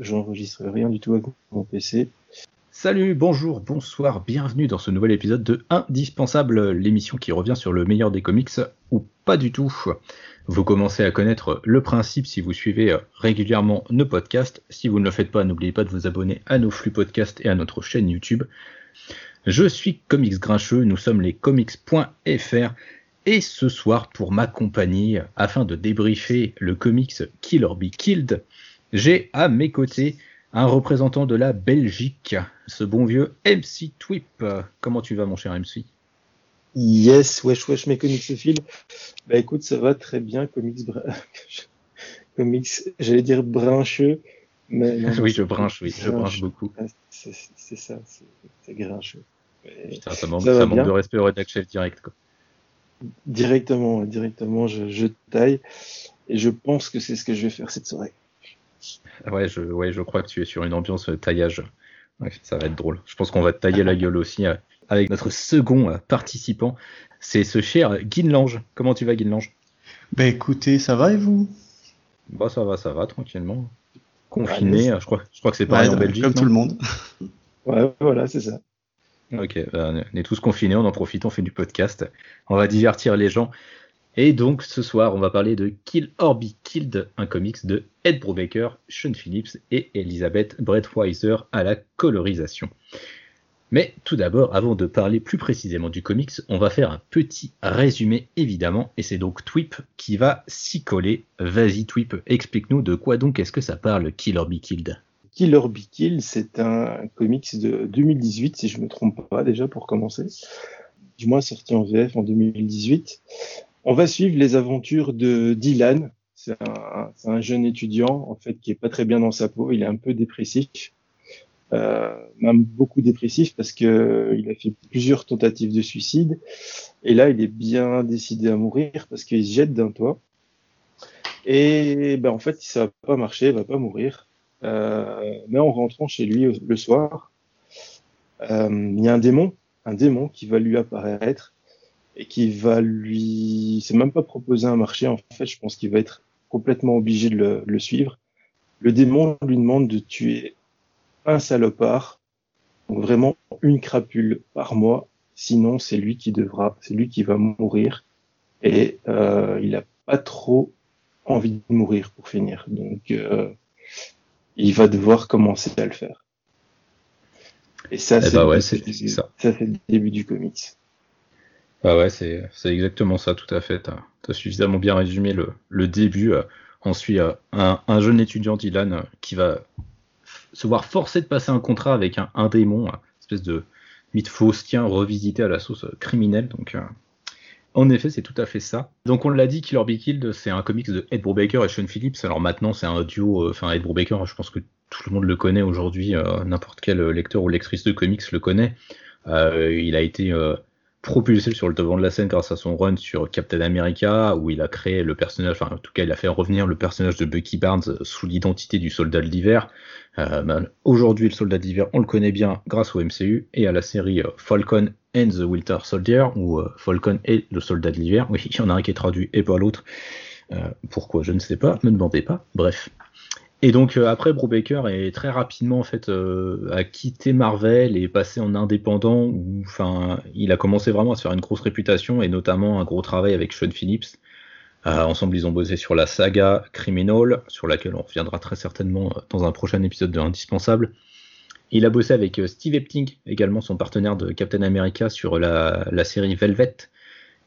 j'enregistre rien du tout avec mon PC. Salut, bonjour, bonsoir, bienvenue dans ce nouvel épisode de Indispensable, l'émission qui revient sur le meilleur des comics, ou pas du tout. Vous commencez à connaître le principe si vous suivez régulièrement nos podcasts. Si vous ne le faites pas, n'oubliez pas de vous abonner à nos flux podcasts et à notre chaîne YouTube. Je suis Comics Grincheux, nous sommes les comics.fr et ce soir, pour m'accompagner, afin de débriefer le comics Kill or Be Killed, j'ai à mes côtés un représentant de la Belgique, ce bon vieux MC Twip. Comment tu vas, mon cher MC Yes, wesh wesh mes comics fil. Bah écoute, ça va très bien, comics, comics, j'allais dire brincheux, mais oui, je brinche, oui, je brinche beaucoup. Ah, c'est ça, c'est grincheux. Putain, ça manque, ça manque de respect au rédaction direct, quoi. Directement, directement, je, taille. Et je pense que c'est ce que je vais faire cette soirée. Ouais, je, ouais, je crois que tu es sur une ambiance taillage. ça va être drôle. Je pense qu'on va te tailler la gueule aussi euh, avec notre second euh, participant. C'est ce cher Guinlange. Comment tu vas, Guinlange? Bah écoutez, ça va et vous? Bah ça va, ça va, tranquillement. Confiné, je, crois, je crois que c'est pareil en Belgique. Comme tout le monde. ouais, voilà, c'est ça. Ok, bah, on est tous confinés, on en profite, on fait du podcast. On va divertir les gens. Et donc ce soir, on va parler de Kill or Be Killed, un comics de Ed Brubaker, Sean Phillips et Elizabeth Brettweiser à la colorisation. Mais tout d'abord, avant de parler plus précisément du comics, on va faire un petit résumé évidemment, et c'est donc Twip qui va s'y coller. Vas-y Twip, explique-nous de quoi donc est-ce que ça parle Kill or Be Killed? Killer Be Kill, c'est un comics de 2018, si je me trompe pas déjà pour commencer. Du moins sorti en VF en 2018. On va suivre les aventures de Dylan. C'est un, jeune étudiant, en fait, qui est pas très bien dans sa peau. Il est un peu dépressif. Euh, même beaucoup dépressif parce que il a fait plusieurs tentatives de suicide. Et là, il est bien décidé à mourir parce qu'il se jette d'un toit. Et ben, en fait, ça va pas marcher, il va pas mourir. Euh, mais en rentrant chez lui le soir, euh, il y a un démon, un démon qui va lui apparaître et qui va lui, c'est même pas proposer un marché en fait, je pense qu'il va être complètement obligé de le, le, suivre. Le démon lui demande de tuer un salopard, donc vraiment une crapule par mois, sinon c'est lui qui devra, c'est lui qui va mourir et euh, il a pas trop envie de mourir pour finir. Donc euh, il va devoir commencer à le faire. Et ça, eh bah c'est le début du comics. Ah ouais, c'est exactement ça, tout à fait. Tu as, suffisamment bien résumé le, le début. On suit un, un, jeune étudiant, Dylan, qui va se voir forcé de passer un contrat avec un, démon, une espèce de mythe faustien revisité à la sauce criminelle. Donc, euh, en effet, c'est tout à fait ça. Donc on l'a dit, Killer Be Killed, c'est un comics de Ed Brubaker et Sean Phillips. Alors maintenant, c'est un duo, euh, enfin Ed Brubaker, je pense que tout le monde le connaît aujourd'hui, euh, n'importe quel lecteur ou lectrice de comics le connaît. Euh, il a été propulsé sur le devant de la scène grâce à son run sur Captain America, où il a créé le personnage, enfin en tout cas il a fait revenir le personnage de Bucky Barnes sous l'identité du soldat de l'hiver. Euh, ben, Aujourd'hui le soldat d'hiver on le connaît bien grâce au MCU et à la série euh, Falcon and the Winter Soldier, ou euh, Falcon et le soldat de l'hiver. Oui, il y en a un qui est traduit et pas l'autre. Pourquoi Je ne sais pas, ne me demandez pas. Bref. Et donc euh, après, Brubaker est très rapidement en fait euh, a quitté Marvel et passé en indépendant. Enfin, il a commencé vraiment à se faire une grosse réputation et notamment un gros travail avec Sean Phillips. Euh, ensemble, ils ont bossé sur la saga Criminal, sur laquelle on reviendra très certainement dans un prochain épisode de Indispensable. Il a bossé avec Steve Epting, également son partenaire de Captain America, sur la, la série Velvet,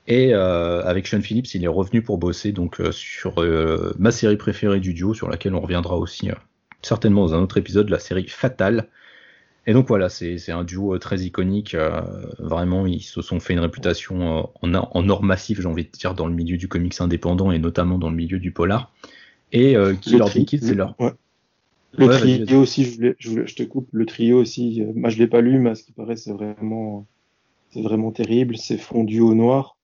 et euh, avec Sean Phillips, il est revenu pour bosser donc euh, sur euh, ma série préférée du duo, sur laquelle on reviendra aussi certainement dans un autre épisode, la série Fatal. Et donc voilà, c'est un duo très iconique. vraiment, ils se sont fait une réputation en, en or massif, j'ai envie de dire, dans le milieu du comics indépendant et notamment dans le milieu du polar. Et qui leur dit c'est leur. Le trio aussi, je, je, te coupe, le trio aussi, moi je l'ai pas lu, mais à ce qui paraît, c'est vraiment, c'est vraiment terrible. C'est fondu au noir.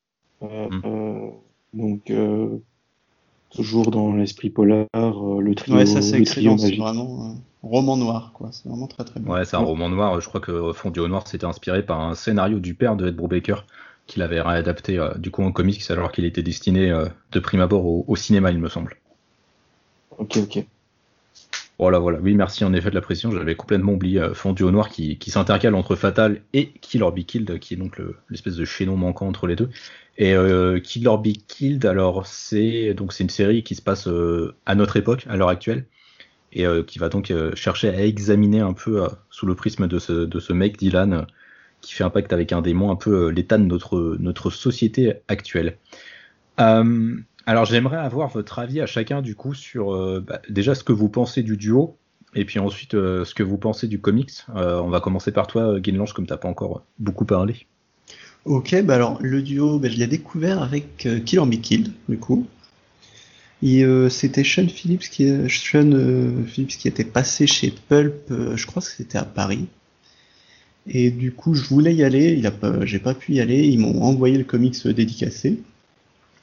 Euh, mm. euh, donc euh, toujours dans l'esprit polar, le trio. Ouais, ça c'est excellent, c'est vraiment un roman noir, quoi. C'est vraiment très très bien. Ouais, c'est un roman noir. Je crois que Fondu au noir c'était inspiré par un scénario du père de Ed Brubaker qu'il avait réadapté du coup en comics alors qu'il était destiné de prime abord au, cinéma, il me semble. Ok, ok. Voilà, voilà. Oui, merci en effet de la pression. J'avais complètement oublié euh, Fondu au Noir qui, s'intercale entre Fatal et Kill Be Killed, qui est donc l'espèce de chaînon manquant entre les deux. Et euh, Kill Be Killed, alors c'est donc c'est une série qui se passe euh, à notre époque, à l'heure actuelle, et euh, qui va donc chercher à examiner un peu sous le prisme de ce, de ce mec Dylan qui fait impact avec un démon un peu l'état de notre, notre société actuelle. Alors j'aimerais avoir votre avis à chacun du coup sur euh, bah, déjà ce que vous pensez du duo et puis ensuite euh, ce que vous pensez du comics. Euh, on va commencer par toi, Guinlange, comme t'as pas encore beaucoup parlé. Ok, bah alors le duo, bah, je l'ai découvert avec Kill or Be Killed, du coup. C'était Sean Phillips qui, était passé chez Pulp, je crois que c'était à Paris. Et du coup, je voulais y aller, j'ai pas pu y aller. Ils m'ont envoyé le comics dédicacé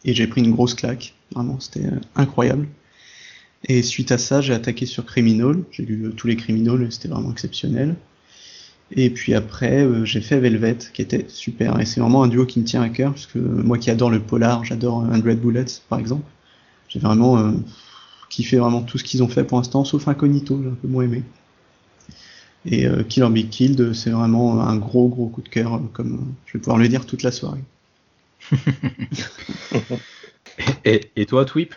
et j'ai pris une grosse claque. Vraiment, c'était euh, incroyable. Et suite à ça, j'ai attaqué sur Criminal. J'ai lu euh, tous les Criminals, c'était vraiment exceptionnel. Et puis après, euh, j'ai fait Velvet, qui était super. Et c'est vraiment un duo qui me tient à cœur, parce que moi qui adore le polar, j'adore 100 Bullets, par exemple. J'ai vraiment kiffé vraiment tout ce qu'ils ont fait pour l'instant, sauf Incognito, j'ai un peu moins aimé. Et or Be Killed, c'est vraiment un gros gros coup de cœur, comme je vais pouvoir le dire toute la soirée. et, toi, Twip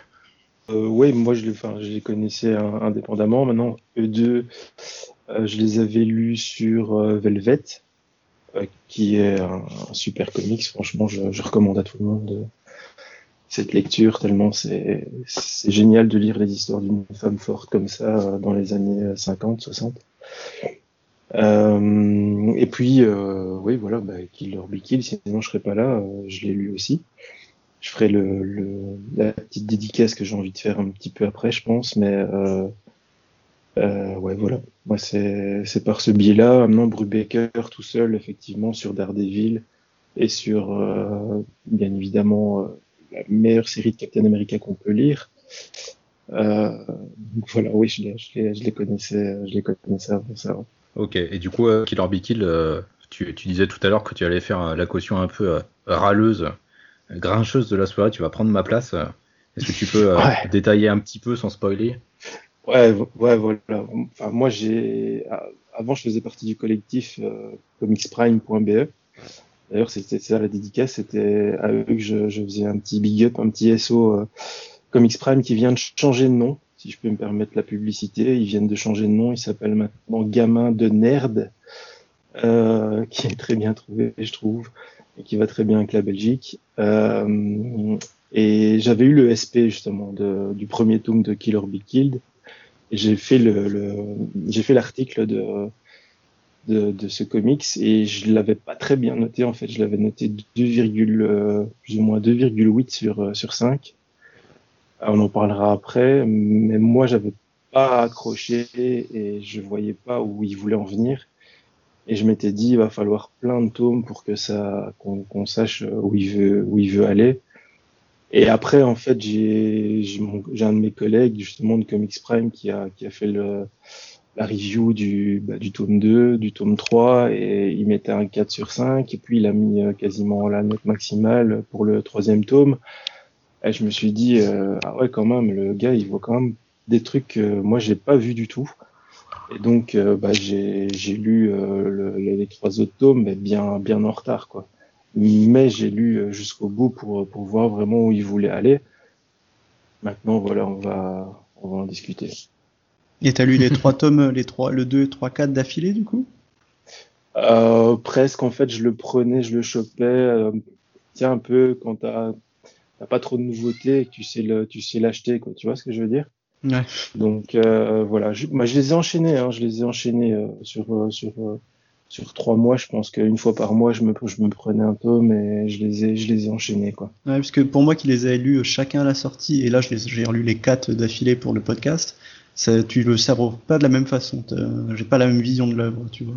euh, Oui, moi je, je les connaissais indépendamment. Maintenant, eux deux, euh, je les avais lus sur euh, Velvet, qui est un, super comics. Franchement, je, recommande à tout le monde cette lecture, tellement c'est génial de lire les histoires d'une femme forte comme ça dans les années 50, 60. Euh, et puis, euh, oui, voilà, bah, Kill or Be Kill, sinon je serais pas là, euh, je l'ai lu aussi. Je ferai le, le, la petite dédicace que j'ai envie de faire un petit peu après, je pense, mais euh, euh, ouais, voilà. Moi, c'est par ce biais-là. Maintenant, Brubaker tout seul, effectivement, sur Daredevil et sur, bien évidemment, la meilleure série de Captain America qu'on peut lire. Euh, voilà, oui, je les, je, connaissais, je les connaissais avant ça. Ok, et du coup, euh, Killer Be Kill, euh, tu, disais tout à l'heure que tu allais faire euh, la caution un peu râleuse, grincheuse de la soirée, tu vas prendre ma place. Est-ce que tu peux détailler un petit peu sans spoiler? Ouais, ouais, voilà. Enfin, moi, j'ai. Avant, je faisais partie du collectif comicsprime.be. D'ailleurs, c'était ça la dédicace, c'était à eux que je, faisais un petit big up, un petit SO Comics Prime qui vient de changer de nom si je peux me permettre la publicité. Ils viennent de changer de nom, ils s'appellent maintenant Gamin de Nerd, euh, qui est très bien trouvé, je trouve, et qui va très bien avec la Belgique. Euh, et j'avais eu le SP justement du premier tome de Killer Be Killed, et j'ai fait l'article de, ce comics et je l'avais pas très bien noté en fait, je l'avais noté 2, euh, 2,8 sur sur 5 ah, on en parlera après, mais moi j'avais pas accroché et je voyais pas où il voulait en venir. Et je m'étais dit il va falloir plein de tomes pour que ça qu'on sache où il veut où il veut aller. Et après en fait j'ai j'ai un de mes collègues justement de Comics Prime qui a qui a fait le la review du, bah, du tome 2, du tome 3, et il mettait un 4 sur 5, et puis il a mis euh, quasiment la note maximale pour le troisième tome. Et je me suis dit, euh, ah ouais, quand même, le gars, il voit quand même des trucs que moi, j'ai pas vu du tout. Et donc, euh, bah, j'ai lu euh, les trois autres tomes, mais bien, bien en retard, quoi. Mais j'ai lu jusqu'au bout pour, pour voir vraiment où il voulait aller. Maintenant, voilà, on va, on va en discuter. Et t'as lu les trois tomes, les trois, le 2, 3, 4 d'affilée, du coup? Euh, Presque, en fait, je le prenais, je le chopais. tiens, un peu, quand t'as t'as pas trop de nouveautés, tu sais le, tu sais l'acheter, quoi. Tu vois ce que je veux dire? Ouais. Donc euh, voilà, je, moi, je les ai enchaînés, hein, je les ai enchaînés euh, sur euh, sur sur trois mois. Je pense qu'une fois par mois, je me je me prenais un peu, mais je les ai je les ai enchaînés, quoi. Ouais, parce que pour moi qui les avais lus chacun à la sortie, et là j'ai relu les quatre d'affilée pour le podcast. Ça, tu le sers pas de la même façon. J'ai pas la même vision de l'œuvre, tu vois.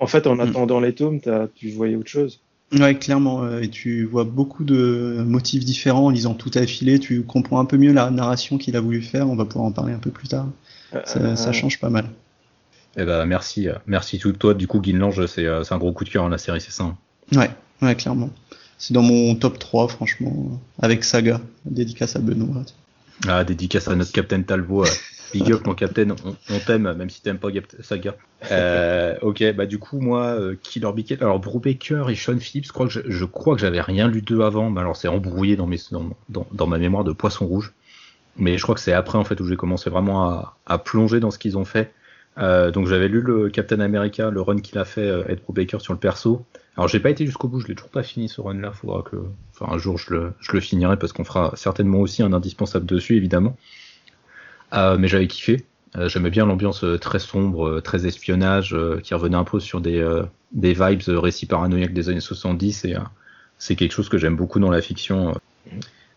En fait, en mm. attendant les tomes, tu voyais autre chose. Ouais, clairement. Euh, et tu vois beaucoup de motifs différents en lisant tout affilé. Tu comprends un peu mieux la narration qu'il a voulu faire. On va pouvoir en parler un peu plus tard. Ça, euh, change pas mal. Eh ben, merci, euh, merci tout toi. Du coup, Guinlange, c'est un gros coup de cœur en la série, c'est ça hein Ouais, ouais, clairement. C'est dans mon top 3, franchement, avec Saga. Dédicace à Benoît. Ah, dédicace à notre Captain Talbot. Big up mon captain, on, t'aime, même si t'aimes pas Saga. Euh, ok, bah du coup, moi, euh, Killer Big alors Brubaker et Sean Phillips, je crois que, je, j'avais rien lu d'eux avant, mais alors c'est embrouillé dans, ma mémoire de Poisson Rouge. Mais je crois que c'est après en fait où j'ai commencé vraiment à, plonger dans ce qu'ils ont fait. Euh, donc j'avais lu le Captain America, le run qu'il a fait Ed Brubaker sur le perso. Alors j'ai pas été jusqu'au bout, je l'ai toujours pas fini ce run là, faudra que enfin un jour je le, je le finirai parce qu'on fera certainement aussi un indispensable dessus évidemment. Euh, mais j'avais kiffé. Euh, j'aimais bien l'ambiance euh, très sombre, très espionnage, qui revenait un peu sur des, des vibes récits paranoïaques des années 70. Et c'est quelque chose que j'aime beaucoup dans la fiction.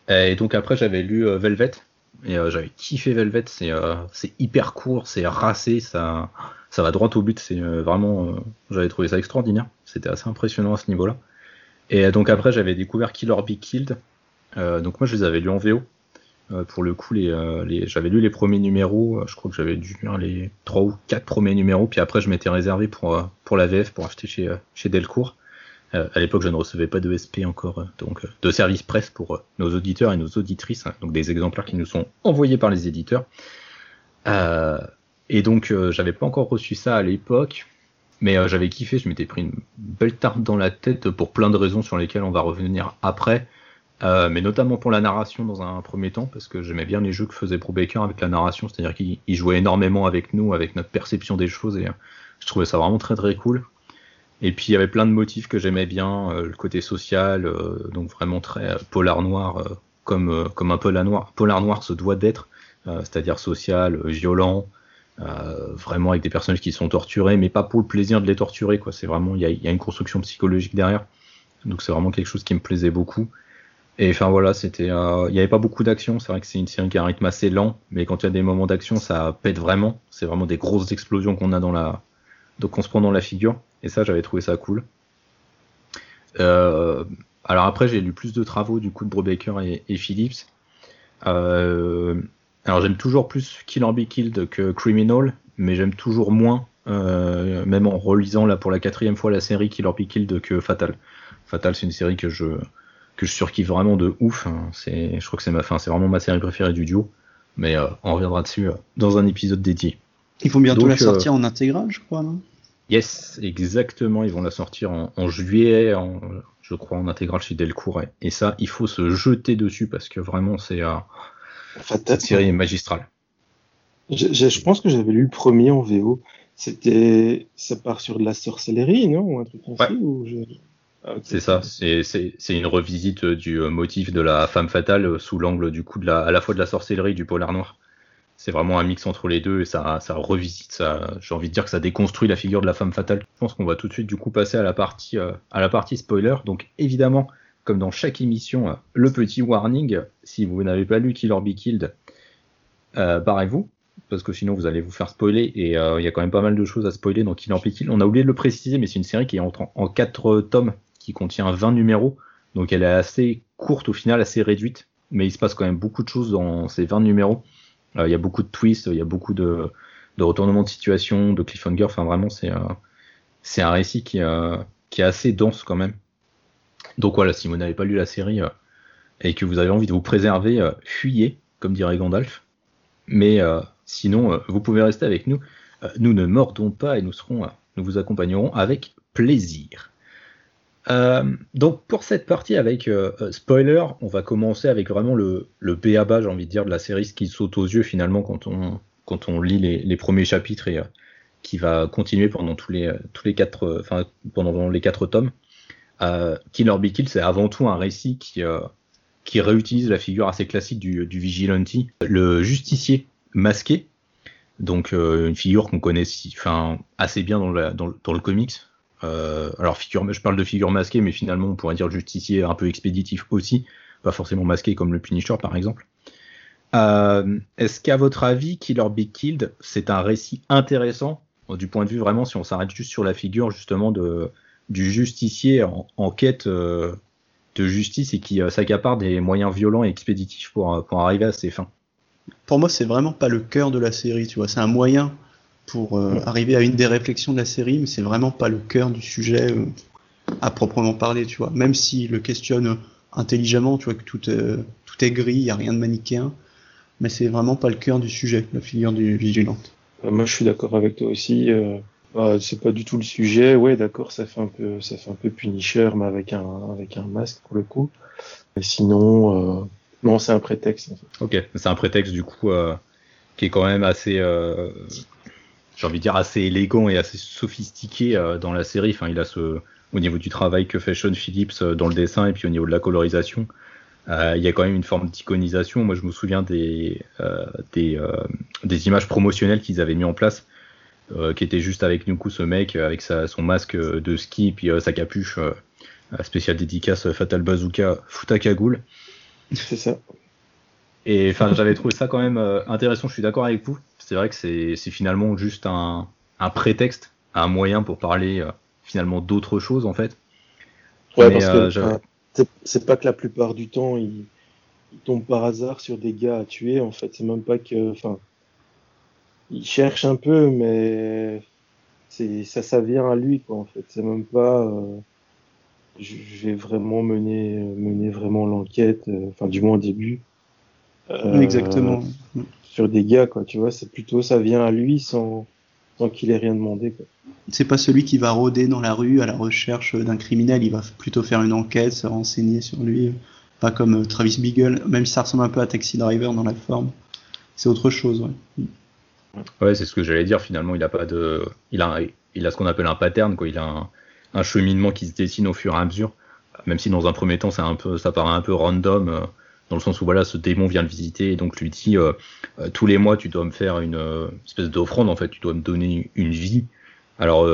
Et donc après, j'avais lu Velvet. Et j'avais kiffé Velvet. C'est hyper court, c'est racé, ça, ça va droit au but. C'est vraiment, j'avais trouvé ça extraordinaire. C'était assez impressionnant à ce niveau-là. Et donc après, j'avais découvert Kill or Be Killed. donc moi, je les avais lus en VO. Euh, pour le coup, euh, j'avais lu les premiers numéros, euh, je crois que j'avais dû lire les trois ou quatre premiers numéros, puis après je m'étais réservé pour, pour la VF, pour acheter chez, chez Delcourt. à l'époque, je ne recevais pas de SP encore, donc de service presse pour nos auditeurs et nos auditrices, hein, donc des exemplaires qui nous sont envoyés par les éditeurs. et donc, j'avais pas encore reçu ça à l'époque, mais j'avais kiffé, je m'étais pris une belle tarte dans la tête pour plein de raisons sur lesquelles on va revenir après. Euh, mais notamment pour la narration dans un premier temps, parce que j'aimais bien les jeux que faisait Brubaker avec la narration, c'est-à-dire qu'il jouait énormément avec nous, avec notre perception des choses, et euh, je trouvais ça vraiment très très cool. Et puis il y avait plein de motifs que j'aimais bien, euh, le côté social, donc vraiment très polar noir, comme, comme un polar noir, polar noir se doit d'être, c'est-à-dire social, violent, vraiment avec des personnages qui sont torturés, mais pas pour le plaisir de les torturer, quoi. C'est vraiment, il y a, une construction psychologique derrière, donc c'est vraiment quelque chose qui me plaisait beaucoup. Et enfin voilà, c'était, euh, il n'y avait pas beaucoup d'action. C'est vrai que c'est une série qui a un rythme assez lent, mais quand il y a des moments d'action, ça pète vraiment. C'est vraiment des grosses explosions qu'on a dans la, donc on se prend dans la figure. Et ça, j'avais trouvé ça cool. Euh, alors après, j'ai lu plus de travaux du coup de Brubaker et, et Phillips. Euh, alors j'aime toujours plus Kill or Be Killed que Criminal, mais j'aime toujours moins, même en relisant là pour la quatrième fois la série Kill or Be Killed que Fatal. Fatal, c'est une série que je que je surkiffe vraiment de ouf. Hein. C'est, je crois que c'est ma, fin, c'est vraiment ma série préférée du duo. Mais euh, on reviendra dessus euh, dans un épisode dédié. Ils vont bientôt la euh, sortir en intégrale, je crois, non? Yes, exactement. Ils vont la sortir en, juillet, je crois, en intégrale chez Delcourt. Et, ça, il faut se jeter dessus parce que vraiment, c'est cette série est magistrale. Je, pense que j'avais lu le premier en VO. C'était, ça part sur de la sorcellerie, non? Ou un truc ah, c'est ça, c'est une revisite du euh, motif de la femme fatale euh, sous l'angle du coup de la, à la fois de la sorcellerie et du polar noir. C'est vraiment un mix entre les deux et ça, ça revisite, ça, j'ai envie de dire que ça déconstruit la figure de la femme fatale. Je pense qu'on va tout de suite du coup passer à la partie, euh, à la partie spoiler. Donc évidemment, comme dans chaque émission, le petit warning, si vous n'avez pas lu Kill or Be Killed, barrez-vous, parce que sinon vous allez vous faire spoiler et il y a quand même pas mal de choses à spoiler dans Kill or Be Killed. On a oublié de le préciser, mais c'est une série qui est en, en 4 tomes contient 20 numéros. Donc elle est assez courte au final, assez réduite. Mais il se passe quand même beaucoup de choses dans ces 20 numéros. Euh, il y a beaucoup de twists, il y a beaucoup de, retournements de situation, de cliffhanger. Enfin vraiment, c'est euh, un récit qui, euh, qui est assez dense quand même. Donc voilà, si vous n'avez pas lu la série et que vous avez envie de vous préserver, fuyez, comme dirait Gandalf. Mais sinon, vous pouvez rester avec nous. nous ne mordons pas et nous serons, nous vous accompagnerons avec plaisir. Euh, donc pour cette partie avec euh, euh, spoiler, on va commencer avec vraiment le, le j'ai envie de dire, de la série, ce qui saute aux yeux finalement quand on, lit les, premiers chapitres et qui va continuer pendant tous les, quatre, enfin pendant les quatre tomes. Killer Be Kill, c'est avant tout un récit qui, qui réutilise la figure assez classique du, du vigilante, le justicier masqué, donc une figure qu'on connaît assez bien dans le comics, euh, alors, figure, je parle de figure masquée, mais finalement, on pourrait dire justicier un peu expéditif aussi, pas forcément masqué comme le Punisher par exemple. Euh, est-ce qu'à votre avis, Killer Be Killed, c'est un récit intéressant du point de vue vraiment, si on s'arrête juste sur la figure justement de, du justicier en, quête euh, de justice et qui s'accapare des moyens violents et expéditifs pour, pour arriver à ses fins? Pour moi, c'est vraiment pas le cœur de la série, tu vois, c'est un moyen pour euh, arriver à une des réflexions de la série, mais c'est vraiment pas le cœur du sujet euh, à proprement parler, tu vois. Même s'il le questionne intelligemment, tu vois que tout, tout est gris, il n'y a rien de manichéen. mais c'est vraiment pas le cœur du sujet, la figure du vigilante. Euh, moi, je suis d'accord avec toi aussi. Euh, bah, c'est pas du tout le sujet. Ouais, d'accord, ça fait un peu, ça fait un peu Punisher, mais avec un, avec un masque pour le coup. Mais sinon, euh, non, c'est un prétexte. En fait. Ok, c'est un prétexte du coup euh, qui est quand même assez, euh, j'ai envie de dire assez élégant et assez sophistiqué euh, dans la série. Enfin, il a ce, au niveau du travail que fait Sean Phillips euh, dans le dessin et puis au niveau de la colorisation. Euh, il y a quand même une forme d'iconisation. Moi, je me souviens des, euh, des, euh, des images promotionnelles qu'ils avaient mis en place, euh, qui étaient juste avec du coup ce mec avec sa, son masque de ski puis euh, sa capuche euh, spéciale dédicace Fatal Bazooka Futakagoul. C'est ça. Et enfin, j'avais trouvé ça quand même euh, intéressant. Je suis d'accord avec vous. C'est vrai que c'est c'est finalement juste un, un prétexte, un moyen pour parler euh, finalement d'autres choses en fait. Ouais, Mais, parce euh, que enfin, c'est- c'est pas que la plupart du temps, il, il tombe par hasard sur des gars à tuer. En fait, c'est même pas que, enfin, il cherche un peu, mais c'est ça, ça vient à lui, quoi. En fait, c'est même pas. euh, je vais vraiment mener, mener vraiment l'enquête. euh, Enfin, du moins au début. Euh, Exactement. Sur des gars, quoi. Tu vois, c'est plutôt ça vient à lui sans, sans qu'il ait rien demandé, quoi. C'est pas celui qui va rôder dans la rue à la recherche d'un criminel, il va plutôt faire une enquête, se renseigner sur lui. Pas comme euh, Travis Beagle, même si ça ressemble un peu à Taxi Driver dans la forme. C'est autre chose, ouais. Ouais, c'est ce que j'allais dire. Finalement, il a pas de, il a, il a ce qu'on appelle un pattern, quoi. Il a un, un cheminement qui se dessine au fur et à mesure. Même si dans un premier temps, c'est un peu, ça paraît un peu random, euh, dans le sens où voilà, ce démon vient le visiter et donc lui dit euh, euh, tous les mois, tu dois me faire une euh, espèce d'offrande en fait. Tu dois me donner une vie. Alors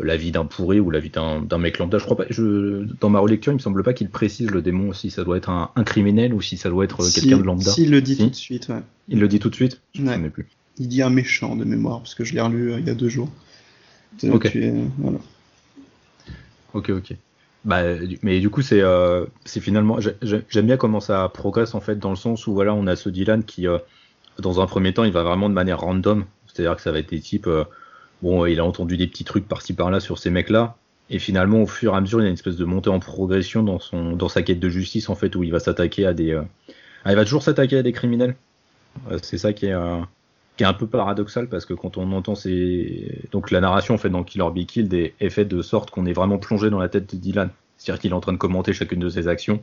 la vie d'un pourri ou la vie d'un mec lambda, je crois pas. Je, dans ma relecture, il me semble pas qu'il précise le démon si ça doit être un, un criminel ou si ça doit être Si- quelqu'un de lambda. S'il le dit Si. tout de suite, ouais. Il le dit tout de suite? Je Ouais. plus. Il dit un méchant de mémoire, parce que je l'ai relu il y a deux jours. Ok. tu es- voilà. Ok, ok. Bah, mais du coup, c'est euh, finalement. j'ai- j'ai- J'aime bien comment ça progresse en fait, dans le sens où voilà, on a ce Dylan qui, euh, dans un premier temps, il va vraiment de manière random. C'est-à-dire que ça va être des types. euh, bon, il a entendu des petits trucs par-ci par-là sur ces mecs-là. Et finalement, au fur et à mesure, il y a une espèce de montée en progression dans, son, dans sa quête de justice, en fait, où il va s'attaquer à des. euh, ah, il va toujours s'attaquer à des criminels. Euh, c'est ça qui est, euh, qui est un peu paradoxal parce que quand on entend ces. Donc la narration en fait dans Killer Be Killed est, faite de sorte qu'on est vraiment plongé dans la tête de Dylan. C'est-à-dire qu'il est en train de commenter chacune de ses actions.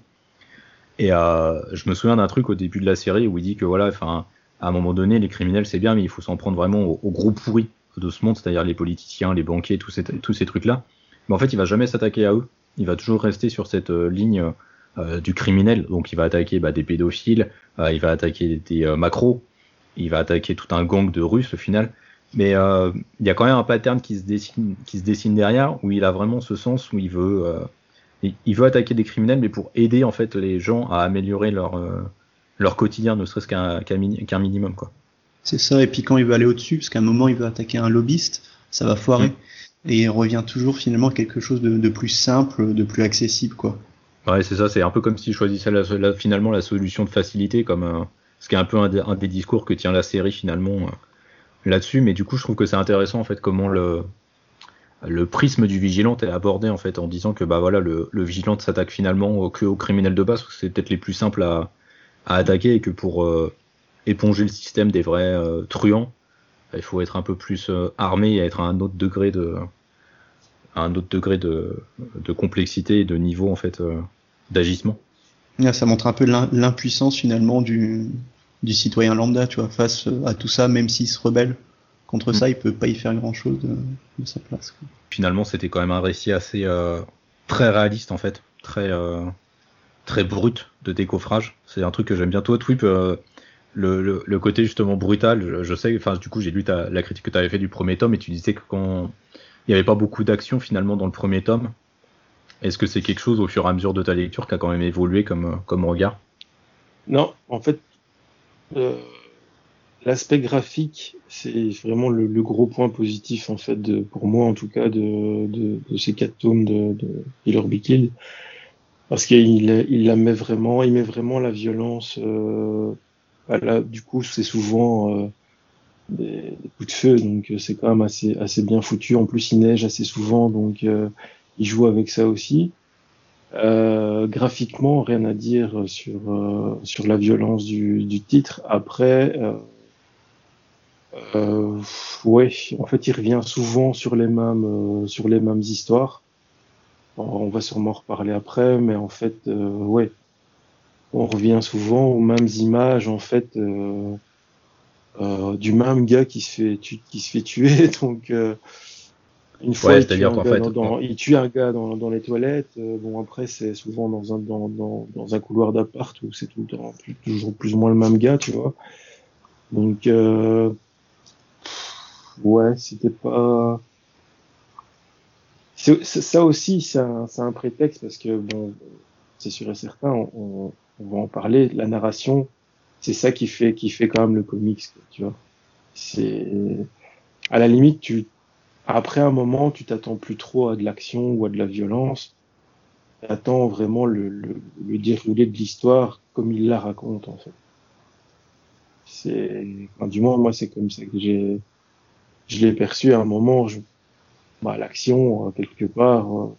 Et euh, je me souviens d'un truc au début de la série où il dit que voilà, enfin, à un moment donné, les criminels c'est bien, mais il faut s'en prendre vraiment aux, aux gros pourris de ce monde, c'est-à-dire les politiciens, les banquiers, tous ces, tous ces trucs-là. Mais en fait, il va jamais s'attaquer à eux. Il va toujours rester sur cette euh, ligne euh, du criminel. Donc il va attaquer bah, des pédophiles, euh, il va attaquer des macros, il va attaquer tout un gang de Russes au final. Mais euh, il y a quand même un pattern qui se dessine, qui se dessine derrière, où il a vraiment ce sens où il veut, euh, il, il veut attaquer des criminels, mais pour aider en fait les gens à améliorer leur euh, leur quotidien, ne serait-ce qu'un qu'un mini- qu'un minimum quoi. C'est ça, et puis quand il veut aller au-dessus, parce qu'à un moment il veut attaquer un lobbyiste, ça va foirer. Mm. Et il revient toujours finalement à quelque chose de, de plus simple, de plus accessible, quoi. Ouais, c'est ça, c'est un peu comme s'il choisissait la- la- finalement la solution de facilité, comme ce qui est un peu un, des- discours que tient la série finalement euh, là-dessus. Mais du coup, je trouve que c'est intéressant en fait comment le prisme du vigilante est abordé en fait en disant que bah voilà le, le vigilante s'attaque finalement que aux criminels de base, parce que c'est peut-être les plus simples à, attaquer et que pour euh, éponger le système des vrais euh, truands, il faut être un peu plus armé et être à un autre degré de de, complexité et de niveau en fait d'agissement. Ça montre un peu l'im- l'impuissance finalement du, du citoyen lambda, tu vois, face euh, à tout ça, même s'il se rebelle contre Mm. ça, il peut pas y faire grand-chose de, de sa place. quoi. Finalement, c'était quand même un récit assez euh, très réaliste en fait, très euh, très brut de décoffrage. C'est un truc que j'aime bien. Toi, Twip, euh, le, le, le côté justement brutal, je, je sais, enfin du coup j'ai lu ta, la critique que tu avais fait du premier tome et tu disais que quand il n'y avait pas beaucoup d'action finalement dans le premier tome. Est-ce que c'est quelque chose au fur et à mesure de ta lecture qui a quand même évolué comme, euh, comme regard? Non, en fait, euh, l'aspect graphique, c'est vraiment le, gros point positif, en fait, pour moi, en tout cas, de, de, de ces quatre tomes de, de Killer. Parce qu'il il met vraiment, il met vraiment la violence. Euh, du coup, c'est souvent euh, des, des coups de feu, donc c'est quand même assez, assez bien foutu. En plus, il neige assez souvent, donc il joue avec ça aussi. Euh, graphiquement, rien à dire sur, euh, sur la violence du, du titre. Après, euh, euh, ouais, en fait, il revient souvent sur les mêmes, sur les mêmes histoires. on va sûrement reparler après, mais en fait, ouais, on revient souvent aux mêmes images, en fait, du même gars qui se fait, qui se fait tuer. Donc, une fois, il, tue un fait, dans, il, tue un gars dans, dans les toilettes. Euh, bon, après, c'est souvent dans un, dans, dans, dans un couloir d'appart où c'est tout le temps toujours plus ou moins le même gars, tu vois. Donc, euh, ouais, c'était pas. Ça aussi, c'est un, un, prétexte parce que, bon, c'est sûr et certain, on, on, va en parler. La narration, c'est ça qui fait, qui fait quand même le comics, tu vois. C'est, à la limite, tu, après un moment, tu t'attends plus trop à de l'action ou à de la violence. Tu attends vraiment le, le, le, déroulé de l'histoire comme il la raconte, en fait. C'est, du moins, moi, c'est comme ça que j'ai, je l'ai perçu à un moment. Je, bah, l'action, euh, quelque part, euh,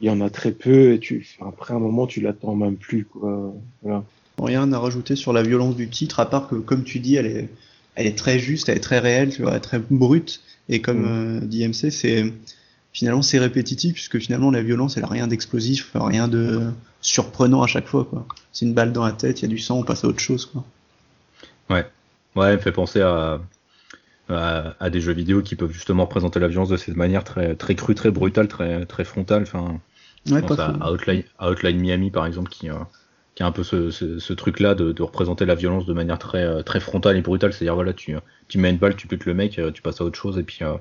il y en a très peu et tu, après un moment, tu l'attends même plus, quoi. Voilà. Rien à rajouter sur la violence du titre, à part que, comme tu dis, elle est, elle est très juste, elle est très réelle, tu vois, elle est très brute. Et comme mm. euh, dit MC, c'est finalement c'est répétitif puisque finalement la violence elle a rien d'explosif, rien de surprenant à chaque fois. C'est une balle dans la tête, il y a du sang, on passe à autre chose quoi. Ouais, ouais, elle me fait penser à, à, des jeux vidéo qui peuvent justement présenter la violence de cette manière très très crue, très brutale, très très frontale. Enfin, ouais, pas à, Outline, Outline, Miami par exemple qui euh, qui a un peu ce, ce, truc-là de, de, représenter la violence de manière très, euh, très frontale et brutale. C'est-à-dire, voilà, tu, tu mets une balle, tu butes le mec, euh, tu passes à autre chose, et puis, euh,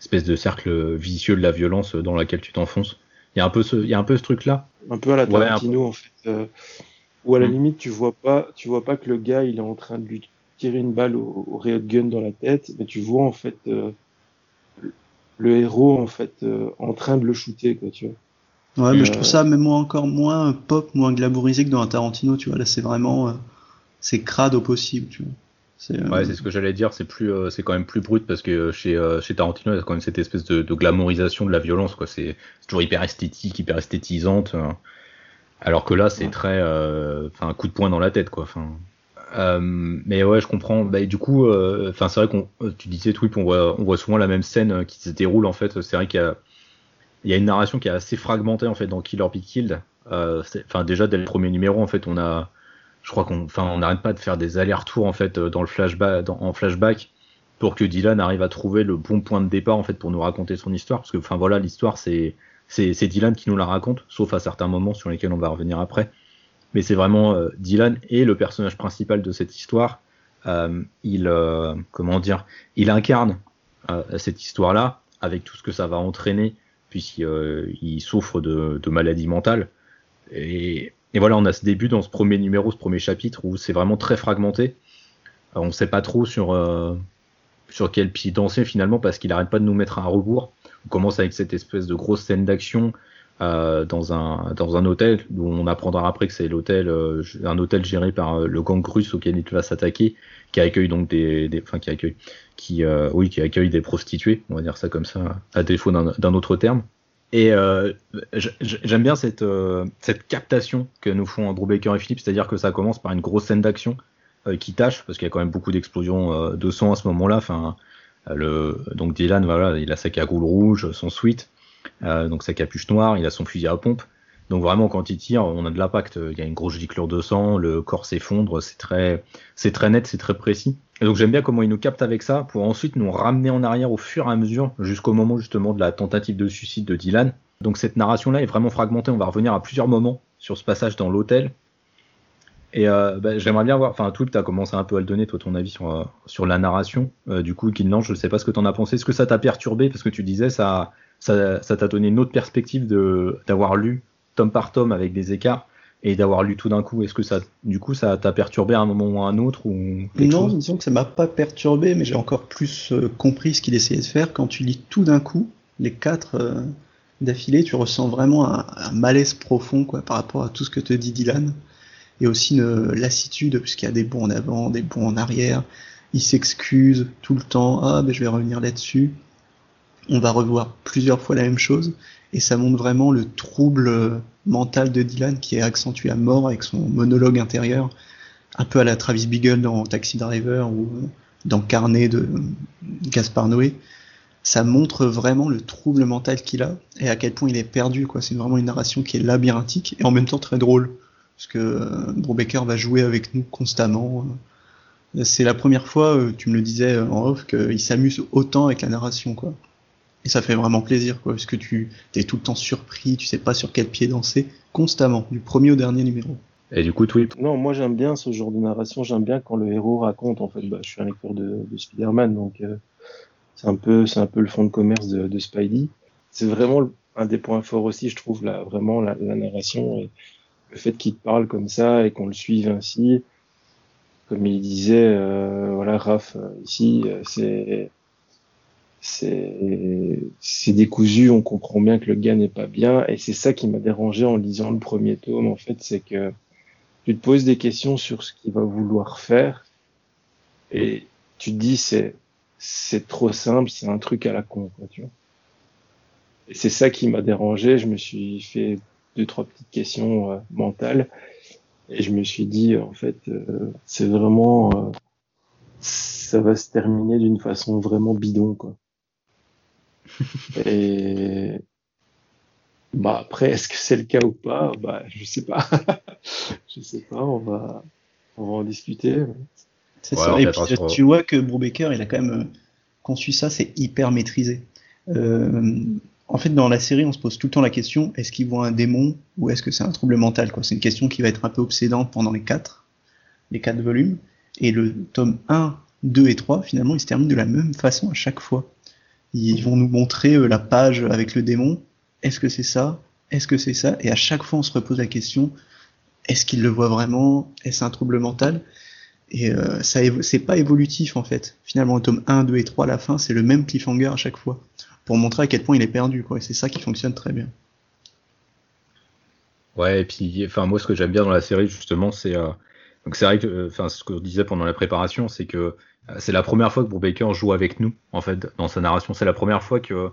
espèce de cercle vicieux de la violence dans laquelle tu t'enfonces. Il y a un peu ce, il y a un peu ce truc-là. Un peu à la Tarantino, en fait. Euh, où à la mm. limite, tu vois pas, tu vois pas que le gars, il est en train de lui tirer une balle au, au gun dans la tête, mais tu vois, en fait, le héros, en fait, en train de le shooter, quoi, tu vois. Ouais, mais je trouve ça même moi encore moins pop, moins glamourisé que dans un Tarantino, tu vois. Là, c'est vraiment, euh, c'est crade au possible, tu vois. Euh, ouais, c'est ce que j'allais dire. C'est plus, euh, c'est quand même plus brut parce que chez chez Tarantino, il y a quand même cette espèce de, de glamourisation de la violence, quoi. C'est toujours hyper esthétique, hyper esthétisante. alors que là, c'est très, enfin, un coup de poing dans la tête, quoi. Enfin. mais ouais, je comprends. Bah, du coup, enfin, c'est vrai qu'on, tu disais, Twip, on voit, on voit souvent la même scène qui se déroule en fait. C'est vrai qu'il y a il y a une narration qui est assez fragmentée en fait dans Killer Be Killed. Euh, enfin déjà dès le premier numéro en fait on a, je crois qu'on, enfin on n'arrête pas de faire des allers-retours en fait dans le flashback, en flashback pour que Dylan arrive à trouver le bon point de départ en fait pour nous raconter son histoire. Parce que enfin voilà l'histoire c'est c'est Dylan qui nous la raconte sauf à certains moments sur lesquels on va revenir après. Mais c'est vraiment euh, Dylan et le personnage principal de cette histoire. Euh, il euh, comment dire il incarne euh, cette histoire là avec tout ce que ça va entraîner puisqu'il euh, souffre de, de maladie mentale. Et, voilà, on a ce début dans ce premier numéro, ce premier chapitre, où c'est vraiment très fragmenté. on ne sait pas trop sur, euh, sur quel pied danser finalement, parce qu'il n'arrête pas de nous mettre à un rebours. On commence avec cette espèce de grosse scène d'action euh, dans, un, dans un hôtel, où on apprendra après que c'est l'hôtel, un hôtel géré par le gang russe auquel il va s'attaquer, qui accueille donc des, enfin qui accueille, qui euh, oui, qui accueille des prostituées, on va dire ça comme ça, à défaut d'un autre terme. Et euh, j'aime bien cette, euh, cette captation que nous font Andrew Baker et Philippe, c'est-à-dire que ça commence par une grosse scène d'action qui tâche, parce qu'il y a quand même beaucoup d'explosions de sang à ce moment-là. Enfin, le, donc Dylan, voilà, il a sa cagoule rouge, son sweat, donc sa capuche noire, il a son fusil à pompe. Donc vraiment, quand il tire, on a de l'impact. Il y a une grosse giclure de sang, le corps s'effondre, c'est très, c'est très net, c'est très précis. Et donc j'aime bien comment il nous capte avec ça pour ensuite nous ramener en arrière au fur et à mesure jusqu'au moment justement de la tentative de suicide de Dylan. Donc cette narration-là est vraiment fragmentée. On va revenir à plusieurs moments sur ce passage dans l'hôtel. Et euh, bah, j'aimerais bien voir, enfin, tout, tu as commencé un peu à le donner, toi, ton avis sur, euh, sur la narration. Euh, du coup, Kinlan, je ne sais pas ce que tu en as pensé. Est-ce que ça t'a perturbé? Parce que tu disais, ça ça t'a donné une autre perspective d'avoir lu tome par tome avec des écarts et d'avoir lu tout d'un coup, est-ce que ça, du coup, ça t'a perturbé à un moment ou à un autre ou Non, disons que ça m'a pas perturbé, mais j'ai encore plus euh, compris ce qu'il essayait de faire. Quand tu lis tout d'un coup, les quatre euh, d'affilée, tu ressens vraiment un, malaise profond quoi, par rapport à tout ce que te dit Dylan. Et aussi une lassitude, puisqu'il y a des bons en avant, des bons en arrière. Il s'excuse tout le temps. Ah, ben je vais revenir là-dessus. On va revoir plusieurs fois la même chose et ça montre vraiment le trouble mental de Dylan qui est accentué à mort avec son monologue intérieur, un peu à la Travis Bickle dans Taxi Driver ou dans Carnet de Gaspard Noé. Ça montre vraiment le trouble mental qu'il a et à quel point il est perdu. Quoi. C'est vraiment une narration qui est labyrinthique et en même temps très drôle. Parce que euh, Brubaker va jouer avec nous constamment. C'est la première fois, euh, tu me le disais en off, qu'il s'amuse autant avec la narration. Et ça fait vraiment plaisir, quoi, parce que tu es tout le temps surpris, tu sais pas sur quel pied danser, constamment, du premier au dernier numéro. Et du coup, Tweet Non, moi j'aime bien ce genre de narration, j'aime bien quand le héros raconte, en fait, bah, je suis un lecteur de, de Spider-Man, donc euh, c'est un peu c'est un peu le fond de commerce de, de Spidey. C'est vraiment un des points forts aussi, je trouve, là, vraiment la, la narration, et le fait qu'il parle comme ça et qu'on le suive ainsi, comme il disait, euh, voilà, Raph, euh, ici, euh, c'est c'est décousu, on comprend bien que le gars n'est pas bien, et c'est ça qui m'a dérangé en lisant le premier tome, en fait, c'est que tu te poses des questions sur ce qu'il va vouloir faire, et tu te dis c'est c'est trop simple, c'est un truc à la con, quoi, tu vois. Et c'est ça qui m'a dérangé, je me suis fait deux trois petites questions euh, mentales, et je me suis dit en fait euh, c'est vraiment euh, ça va se terminer d'une façon vraiment bidon, quoi. Et bah après, est-ce que c'est le cas ou pas? Bah je sais pas. je sais pas. On va on va en discuter. C'est ça. Et puis, tu vois que Brubaker, il a quand même euh, conçu ça, c'est hyper maîtrisé. Euh, en fait, dans la série, on se pose tout le temps la question est-ce qu'il voit un démon ou est-ce que c'est un trouble mental quoi? C'est une question qui va être un peu obsédante pendant les quatre, les quatre volumes. Et le tome 1, 2 et 3, finalement, ils se terminent de la même façon à chaque fois. Ils vont nous montrer euh, la page avec le démon. Est-ce que c'est ça? Est-ce que c'est ça? Et à chaque fois, on se repose la question est-ce qu'il le voit vraiment? Est-ce un trouble mental? Et euh, ça, c'est pas évolutif en fait. Finalement, le tome 1, 2 et 3 à la fin, c'est le même cliffhanger à chaque fois pour montrer à quel point il est perdu. Quoi. Et c'est ça qui fonctionne très bien. Ouais, et puis, enfin, moi, ce que j'aime bien dans la série, justement, c'est. Euh, donc, c'est vrai que, enfin, ce que je disais pendant la préparation, c'est que euh, c'est la première fois que Brubaker joue avec nous, en fait, dans sa narration. C'est la première fois que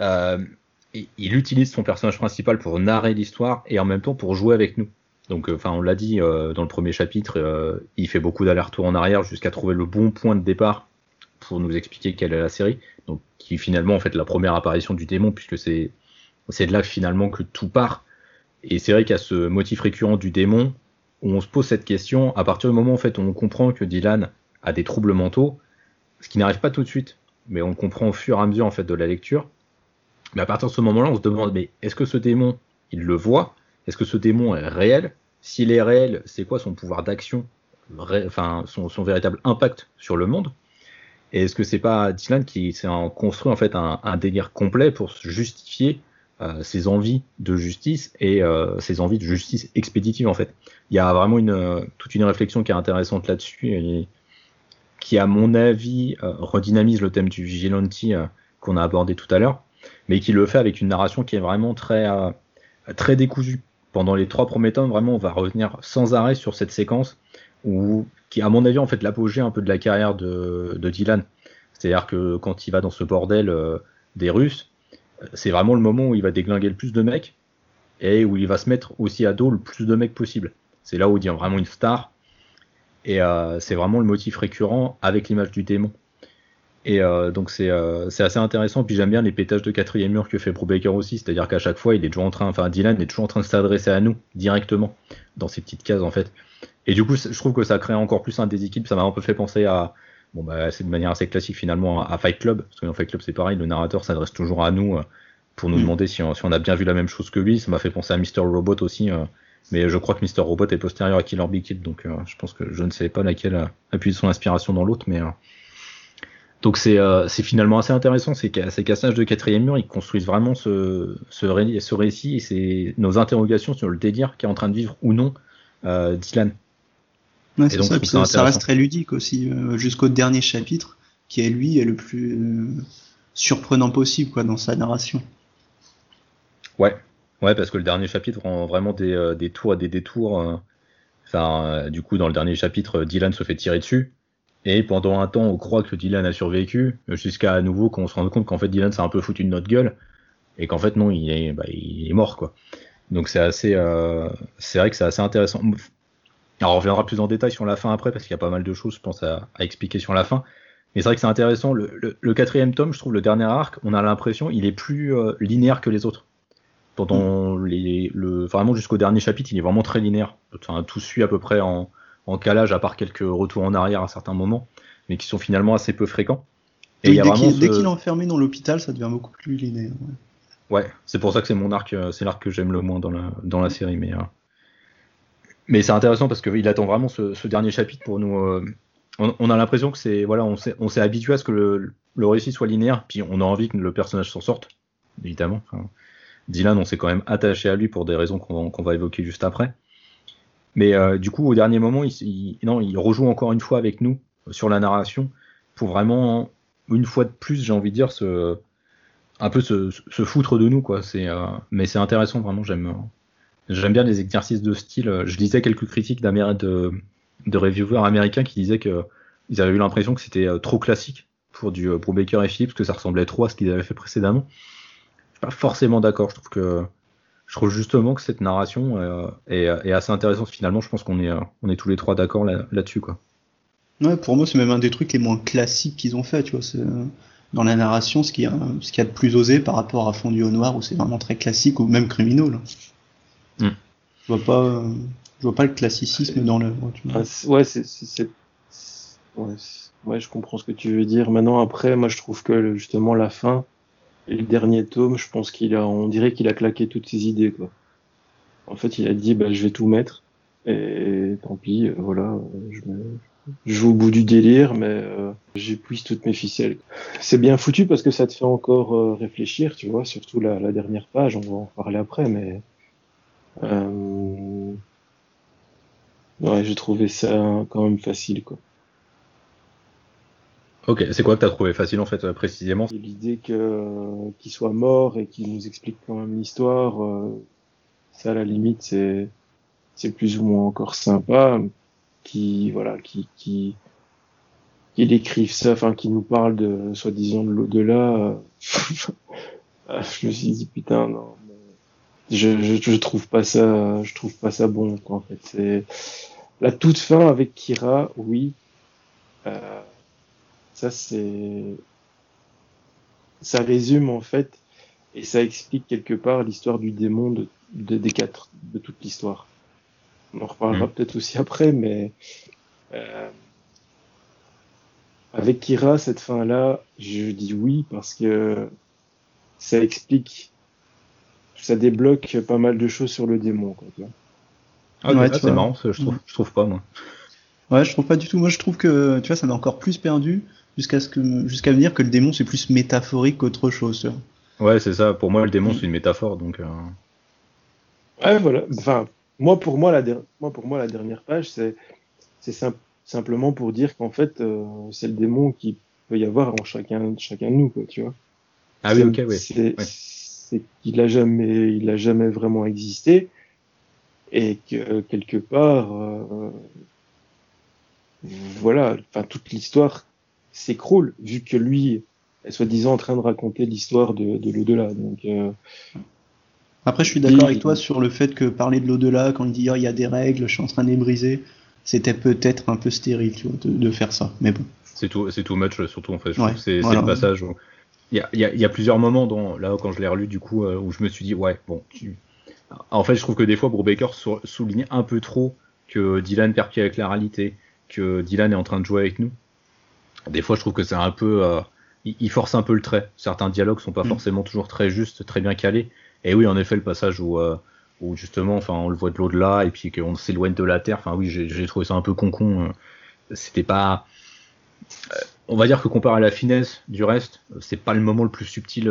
euh, il utilise son personnage principal pour narrer l'histoire et en même temps pour jouer avec nous. Donc, euh, enfin, on l'a dit euh, dans le premier chapitre, euh, il fait beaucoup d'allers-retours en arrière jusqu'à trouver le bon point de départ pour nous expliquer quelle est la série. Donc, qui finalement en fait la première apparition du démon, puisque c'est de là finalement que tout part. Et c'est vrai a ce motif récurrent du démon on se pose cette question à partir du moment en fait où on comprend que Dylan a des troubles mentaux, ce qui n'arrive pas tout de suite, mais on comprend au fur et à mesure en fait de la lecture. Mais à partir de ce moment-là, on se demande mais est-ce que ce démon, il le voit? Est-ce que ce démon est réel? S'il est réel, c'est quoi son pouvoir d'action Enfin, son, véritable impact sur le monde? Et est-ce que c'est pas Dylan qui s'est construit en fait un, délire complet pour justifier euh, ses envies de justice et euh, ses envies de justice expéditive en fait? Il y a vraiment une, toute une réflexion qui est intéressante là-dessus qui, à mon avis, euh, redynamise le thème du vigilante euh, qu'on a abordé tout à l'heure, mais qui le fait avec une narration qui est vraiment très, euh, très décousue. Pendant les trois premiers tomes, vraiment, on va revenir sans arrêt sur cette séquence où, qui, à mon avis, en fait, l'apogée un peu de la carrière de, de Dylan. C'est-à-dire que quand il va dans ce bordel des Russes, c'est vraiment le moment où il va déglinguer le plus de mecs et où il va se mettre aussi à dos le plus de mecs possible. C'est là où il devient vraiment une star et euh, c'est vraiment le motif récurrent avec l'image du démon. Et euh, donc euh, c'est assez intéressant. Puis j'aime bien les pétages de quatrième mur que fait Brubaker aussi, c'est-à-dire qu'à chaque fois il est toujours en train, enfin Dylan est toujours en train de s'adresser à nous directement dans ces petites cases en fait. Et du coup je trouve que ça crée encore plus un déséquilibre. Ça m'a un peu fait penser à, bon bah c'est de manière assez classique finalement à Fight Club, parce que dans Fight Club c'est pareil, le narrateur s'adresse toujours à nous pour nous mm. demander si on, si on, a bien vu la même chose que lui. Ça m'a fait penser à Mr. Robot aussi. Mais je crois que Mister Robot est postérieur à Killer Bee Kid, donc euh, je pense que je ne sais pas laquelle appuie son inspiration dans l'autre, mais euh, donc c'est euh, finalement assez intéressant, ces, ces cassages de quatrième mur, ils construisent vraiment ce, ce, ce récit et c'est nos interrogations sur le délire qui est en train de vivre ou non Dylan. Ouais, donc, ça, ça, reste très ludique aussi, jusqu'au dernier chapitre, qui est lui est le plus surprenant possible quoi dans sa narration. Ouais, Ouais, parce que le dernier chapitre prend vraiment des, euh, des tours à des détours. Euh. Enfin, euh, du coup, dans le dernier chapitre, Dylan se fait tirer dessus. Et pendant un temps, on croit que Dylan a survécu, jusqu'à à nouveau qu'on se rende compte qu'en fait Dylan s'est un peu foutu de notre gueule, et qu'en fait non, il est, bah, il est mort quoi. Donc c'est assez, euh, c'est vrai que c'est assez intéressant. Alors on reviendra plus en détail sur la fin après, parce qu'il y a pas mal de choses, je pense, à, expliquer sur la fin. Mais c'est vrai que c'est intéressant. Le, quatrième tome, je trouve, le dernier arc, on a l'impression, il est plus euh, linéaire que les autres. Pendant mm. les, le, vraiment jusqu'au dernier chapitre, il est vraiment très linéaire. Enfin, tout suit à peu près en, en calage, à part quelques retours en arrière à certains moments, mais qui sont finalement assez peu fréquents. Et dès qu'il est enfermé dans l'hôpital, ça devient beaucoup plus linéaire. Ouais, c'est pour ça que c'est mon arc, euh, c'est l'arc que j'aime le moins dans la, dans la série. Mais, euh, mais c'est intéressant parce qu'il attend vraiment ce, dernier chapitre pour nous. Euh, on, a l'impression que c'est. Voilà, on s'est habitué à ce que le, le, récit soit linéaire, puis on a envie que le personnage s'en sorte, évidemment. Dylan, on s'est quand même attaché à lui pour des raisons qu'on va évoquer juste après. Mais du coup, au dernier moment, il, non, il rejoue encore une fois avec nous sur la narration pour vraiment, une fois de plus, j'ai envie de dire, ce un peu se, se, foutre de nous quoi. Euh, mais c'est intéressant vraiment. J'aime j'aime bien les exercices de style. Je lisais quelques critiques de, de reviewers américains qui disaient que ils avaient eu l'impression que c'était euh, trop classique pour du pour Baker et Phillips, que ça ressemblait trop à ce qu'ils avaient fait précédemment. Je suis pas forcément d'accord. Je trouve que je trouve justement que cette narration euh, est, est, assez intéressante. Finalement, je pense qu'on est on est tous les trois d'accord là, là-dessus quoi. Ouais, pour moi, c'est même un des trucs les moins classiques qu'ils ont fait. Tu vois, c'est dans la narration ce qui a, ce qui a de plus osé par rapport à Fondu au Noir où c'est vraiment très classique ou même criminel. Mm. Je vois pas, je vois pas le classicisme dans le. Ah, ouais, c'est, ouais, ouais, je comprends ce que tu veux dire. Maintenant, après, moi, je trouve que justement la fin et le dernier tome, je pense qu'il a, on dirait qu'il a claqué toutes ses idées, quoi. En fait, il a dit, bah, je vais tout mettre et tant pis, voilà, je me, joue au bout du délire, mais euh, j'épuise toutes mes ficelles. C'est bien foutu parce que ça te fait encore euh, réfléchir, tu vois, surtout la, la, dernière page, on va en parler après, mais... Euh... Ouais, j'ai trouvé ça quand même facile, quoi. Ok, c'est quoi que t'as trouvé facile en fait euh, précisément L'idée que qu'il soit mort et qu'il nous explique quand même l'histoire, euh, ça à la limite c'est c'est plus ou moins encore sympa qui voilà qui qui qui décrivent ça, enfin qui nous parlent de soi-disant de l'au-delà. Euh, ah, je me suis dit putain non, je, je, je trouve pas ça, je trouve pas ça bon quoi, en fait. C'est la toute fin avec Kira, oui. Euh, ça c'est ça résume en fait et ça explique quelque part l'histoire du démon de, de des quatre de toute l'histoire. On en reparlera mm. peut-être aussi après, mais euh, avec Kira, cette fin-là, je dis oui parce que ça explique, ça débloque pas mal de choses sur le démon. Quoi, Ah, ouais, c'est marrant, je trouve, je trouve pas moi. Ouais, je trouve pas du tout. Moi, je trouve que tu vois, ça m'a encore plus perdu jusqu'à ce que jusqu'à me dire que le démon c'est plus métaphorique qu'autre chose. Ouais, c'est ça. Pour moi, le démon c'est une métaphore, donc. Euh... Ouais, voilà. Enfin, moi, pour moi, la, moi, pour moi, la dernière page, c'est simplement pour dire qu'en fait, euh, c'est le démon qui peut y avoir en chacun, chacun de nous, quoi, tu vois. Ah oui, ok, oui. C'est qu'il a jamais, il a jamais vraiment existé et que quelque part, euh, voilà, enfin toute l'histoire s'écroule vu que lui est soi-disant en train de raconter l'histoire de, de l'au-delà. Donc, euh, après, je suis d'accord avec toi sur le fait que parler de l'au-delà, quand il dit oh, il y a des règles, je suis en train de les briser, c'était peut-être un peu stérile tu vois, de, faire ça. Mais bon. C'est tout, c'est tout much surtout en fait. Je c'est le passage. Où... Il, y a, il, y a, il y a, plusieurs moments dans, là quand je l'ai relu du coup euh, où je me suis dit ouais bon. Tu... En fait, je trouve que des fois Brubaker souligne un peu trop que Dylan perd pied avec la réalité, que Dylan est en train de jouer avec nous. Des fois, je trouve que c'est un peu, euh, il, force un peu le trait. Certains dialogues sont pas mm. forcément toujours très justes, très bien calés. Et oui, en effet, le passage où, euh, où justement, enfin, on le voit de l'au-delà et puis qu'on s'éloigne de la Terre. Enfin, oui, j'ai trouvé ça un peu con-con. Euh. C'était pas. Euh, on va dire que comparé à la finesse du reste, c'est pas le moment le plus subtil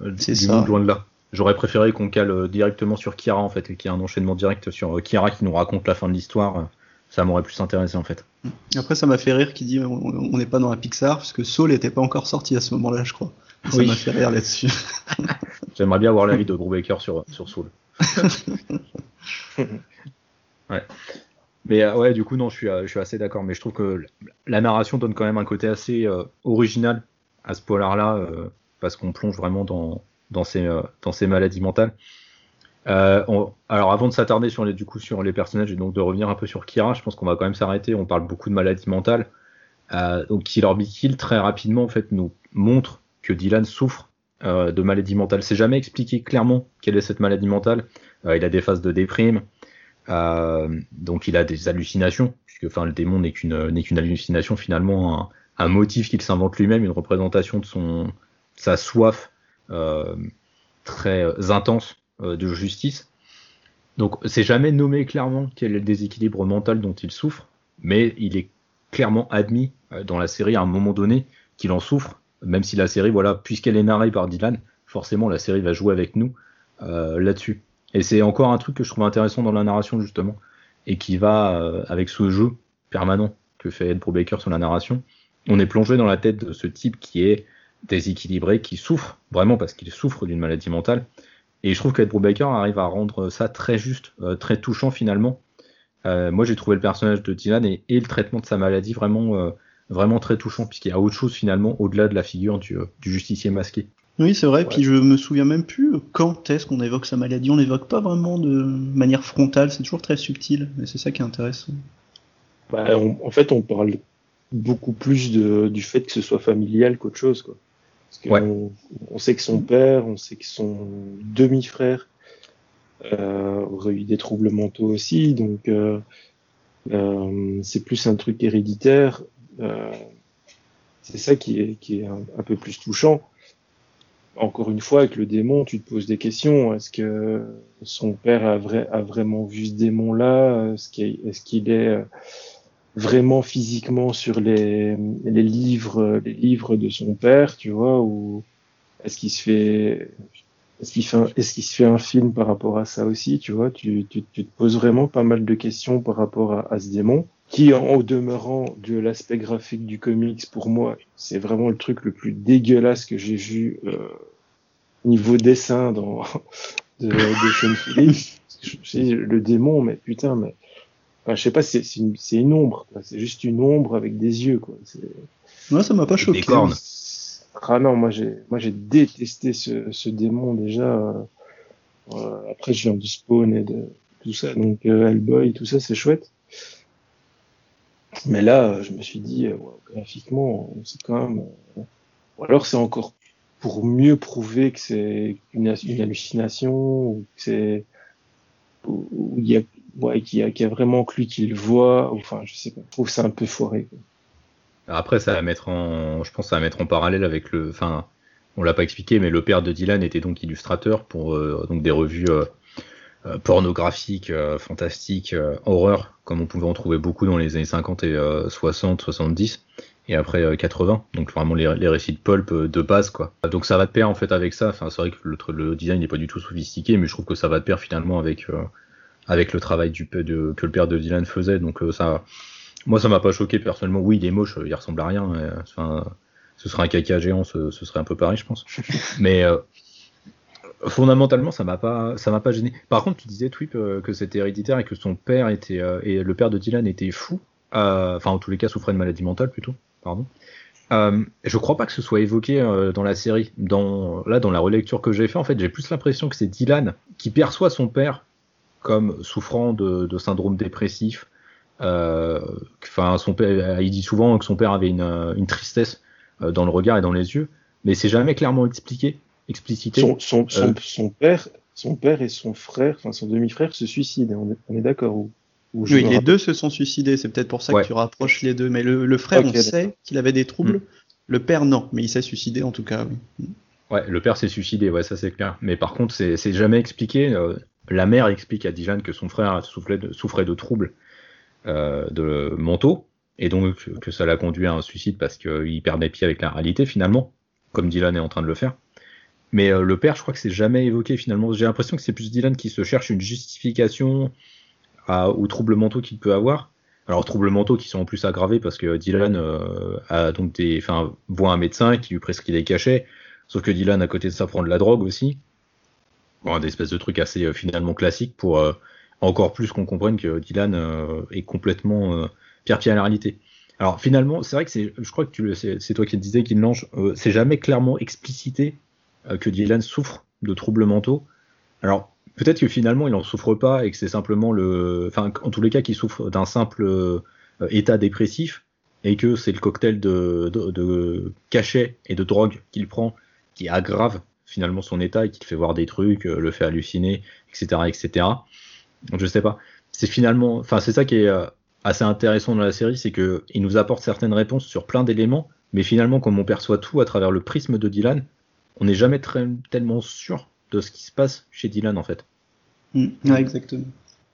du ça. monde, loin de là. J'aurais préféré qu'on cale directement sur Kira en fait, et qu'il y ait un enchaînement direct sur Kira qui nous raconte la fin de l'histoire. Ça m'aurait plus intéressé en fait. Après, ça m'a fait rire qui dit on n'est pas dans la Pixar, parce que Saul n'était pas encore sorti à ce moment-là, je crois. Ça m'a fait rire là-dessus. J'aimerais bien voir l'avis de Drew Baker sur, sur Soul. ouais. Mais euh, ouais, du coup, non, je suis, euh, je suis assez d'accord. Mais je trouve que la narration donne quand même un côté assez euh, original à ce polar-là, parce qu'on plonge vraiment dans, dans, ces, dans ces maladies mentales. Alors, avant de s'attarder sur les, personnages et donc de revenir un peu sur Kira, je pense qu'on va quand même s'arrêter. On parle beaucoup de maladies mentales. donc, Killer Be Kill, très rapidement, nous montre que Dylan souffre de maladies mentales. C'est jamais expliqué clairement quelle est cette maladie mentale. il a des phases de déprime. Euh, donc il a des hallucinations, puisque le démon n'est qu'une hallucination finalement, un, motif qu'il s'invente lui-même, une représentation de sa soif euh, très intense euh, de justice. Donc c'est jamais nommé clairement quel est le déséquilibre mental dont il souffre, mais il est clairement admis dans la série à un moment donné qu'il en souffre, même si la série, voilà, puisqu'elle est narrée par Dylan, forcément la série va jouer avec nous là-dessus. Et c'est encore un truc que je trouve intéressant dans la narration, justement, et qui va euh, avec ce jeu permanent que fait Ed Brubaker sur la narration. On est plongé dans la tête de ce type qui est déséquilibré, qui souffre, vraiment parce qu'il souffre d'une maladie mentale. Et je trouve qu'Ed Brubaker arrive à rendre ça très juste, euh, très touchant finalement. Euh, moi j'ai trouvé le personnage de Dylan et, le traitement de sa maladie vraiment, vraiment très touchant, puisqu'il y a autre chose finalement au-delà de la figure du, du justicier masqué. Oui, c'est vrai. Puis je me souviens même plus quand est-ce qu'on évoque sa maladie. On l'évoque pas vraiment de manière frontale. C'est toujours très subtil. Et c'est ça qui est intéressant. Bah, en fait, on parle beaucoup plus de, du fait que ce soit familial qu'autre chose. Quoi. Parce on, sait que son père, on sait que son demi-frère euh, aurait eu des troubles mentaux aussi. Donc, euh, euh, c'est plus un truc héréditaire. Euh, c'est ça qui est, qui est un peu plus touchant encore une fois, avec le démon, tu te poses des questions. Est-ce que son père a, vrai, a vraiment vu ce démon-là? Est-ce qu'il est, vraiment physiquement sur les, les, livres, les livres de son père, tu vois Ou est-ce qu'il se fait, est-ce qu'il fait, est-ce qu'il se fait un film par rapport à ça aussi, tu vois tu, tu, tu, te poses vraiment pas mal de questions par rapport à, à ce démon qui en demeurant de l'aspect graphique du comics pour moi c'est vraiment le truc le plus dégueulasse que j'ai vu euh, niveau dessin dans de, de Sean Phillips. Le démon mais putain mais enfin, je sais pas c'est une, une ombre. C'est juste une ombre avec des yeux quoi. Moi ça m'a pas choqué ah non moi j'ai moi j'ai détesté ce, ce démon déjà euh, après je viens du Spawn et de tout ça donc euh, Hellboy tout ça c'est chouette. Mais là, je me suis dit, euh, graphiquement, c'est quand même. Euh, ou alors c'est encore pour mieux prouver que c'est une, hallucination ou que c'est où il y a ouais, qu'il y, a, vraiment que lui qui le voit. Enfin, je sais pas. Je trouve ça un peu foiré. Après, ça va mettre en, je pense, ça va mettre en parallèle avec le, enfin, on l'a pas expliqué, mais le père de Dylan était donc illustrateur pour euh, donc des revues euh, euh, fantastique, euh, horreur, comme on pouvait en trouver beaucoup dans les années 50 et 60, 70 et après 80 donc vraiment les, récits de pulp de base quoi donc ça va de pair en fait avec ça enfin c'est vrai que le, le design n'est pas du tout sophistiqué mais je trouve que ça va de pair finalement avec avec le travail du de, que le père de Dylan faisait donc ça moi ça m'a pas choqué personnellement oui il est moche il ressemble à rien enfin ce serait un caca géant ce, ce, serait un peu pareil je pense mais fondamentalement, ça m'a pas, ça m'a pas gêné. Par contre, tu disais, Twip, euh, que c'était héréditaire et que son père était, euh, et le père de Dylan était fou. Euh, enfin, en tous les cas, souffrait de maladie mentale plutôt. Pardon. je crois pas que ce soit évoqué dans la série. Dans, là, dans la relecture que j'ai fait, en fait, j'ai plus l'impression que c'est Dylan qui perçoit son père comme souffrant de, syndrome dépressif. Enfin, son père, il dit souvent que son père avait une, une tristesse dans le regard et dans les yeux, mais c'est jamais clairement expliqué explicité. Son, son, son, euh, son, père, son père et son frère, enfin son demi-frère, se suicident. On est, on est d'accord ou, Oui, les deux se sont suicidés. C'est peut-être pour ça que tu rapproches les deux. Mais le, le frère, on sait qu'il avait des troubles. Hmm. Le père, non. Mais il s'est suicidé en tout cas. Oui. Ouais, le père s'est suicidé. Ouais, ça c'est clair. Mais par contre, c'est jamais expliqué. La mère explique à Dijan que son frère souffrait de, troubles euh, de mentaux et donc que ça l'a conduit à un suicide parce qu'il perdait pied avec la réalité finalement, comme Dylan est en train de le faire. Mais euh, le père, je crois que c'est jamais évoqué finalement. J'ai l'impression que c'est plus Dylan qui se cherche une justification aux troubles mentaux qu'il peut avoir. Alors troubles mentaux qui sont en plus aggravés parce que Dylan euh, a donc des, voit un médecin qui lui prescrit des cachets. Sauf que Dylan à côté de ça prend de la drogue aussi. Bon, des espèces de trucs assez euh, finalement classiques pour encore plus qu'on comprenne que Dylan est complètement pierre-pied à la réalité. Alors finalement, c'est vrai que c'est, je crois que c'est toi qui le disais, qu'il euh, c'est jamais clairement explicité que Dylan souffre de troubles mentaux. Alors peut-être que finalement il en souffre pas et que c'est simplement le, enfin en tous les cas qu'il souffre d'un simple état dépressif et que c'est le cocktail de, de, cachet et de drogue qu'il prend qui aggrave finalement son état et qui le fait voir des trucs, euh, le fait halluciner, etc., etc. Donc je sais pas. C'est finalement, enfin c'est ça qui est euh, assez intéressant dans la série, c'est que il nous apporte certaines réponses sur plein d'éléments, mais finalement comme on perçoit tout à travers le prisme de Dylan, on n'est jamais très, tellement sûr de ce qui se passe chez Dylan en fait. Mm. ouais, exactement.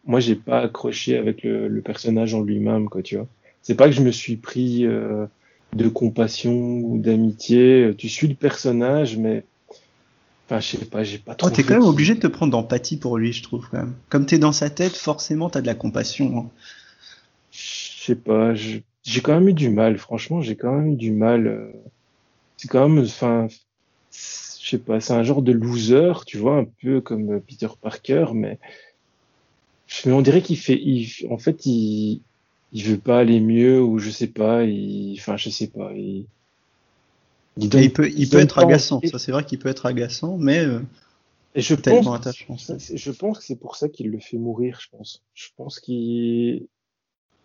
Moi j'ai pas accroché avec le, le personnage en lui-même, quoi, tu vois c'est pas que je me suis pris euh, de compassion ou d'amitié. Tu suis le personnage, mais enfin, je sais pas, j'ai pas trop. Oh, t'es quand même obligé de te prendre d'empathie pour lui, je trouve quand même. Comme t'es dans sa tête, forcément, t'as de la compassion. Hein. Je sais pas, j'ai quand même eu du mal. Franchement, j'ai quand même eu du mal. Euh, c'est quand même, enfin, je sais pas, c'est un genre de loser, tu vois, un peu comme Peter Parker, mais mais on dirait qu'il fait, en fait, il, il veut pas aller mieux ou je sais pas, il, enfin je sais pas. Il, il, peut, il peut être agaçant. Ça c'est vrai qu'il peut être agaçant, mais euh, et je pense, attachant. Je pense que c'est pour ça qu'il le fait mourir. Je pense. Je pense qu'il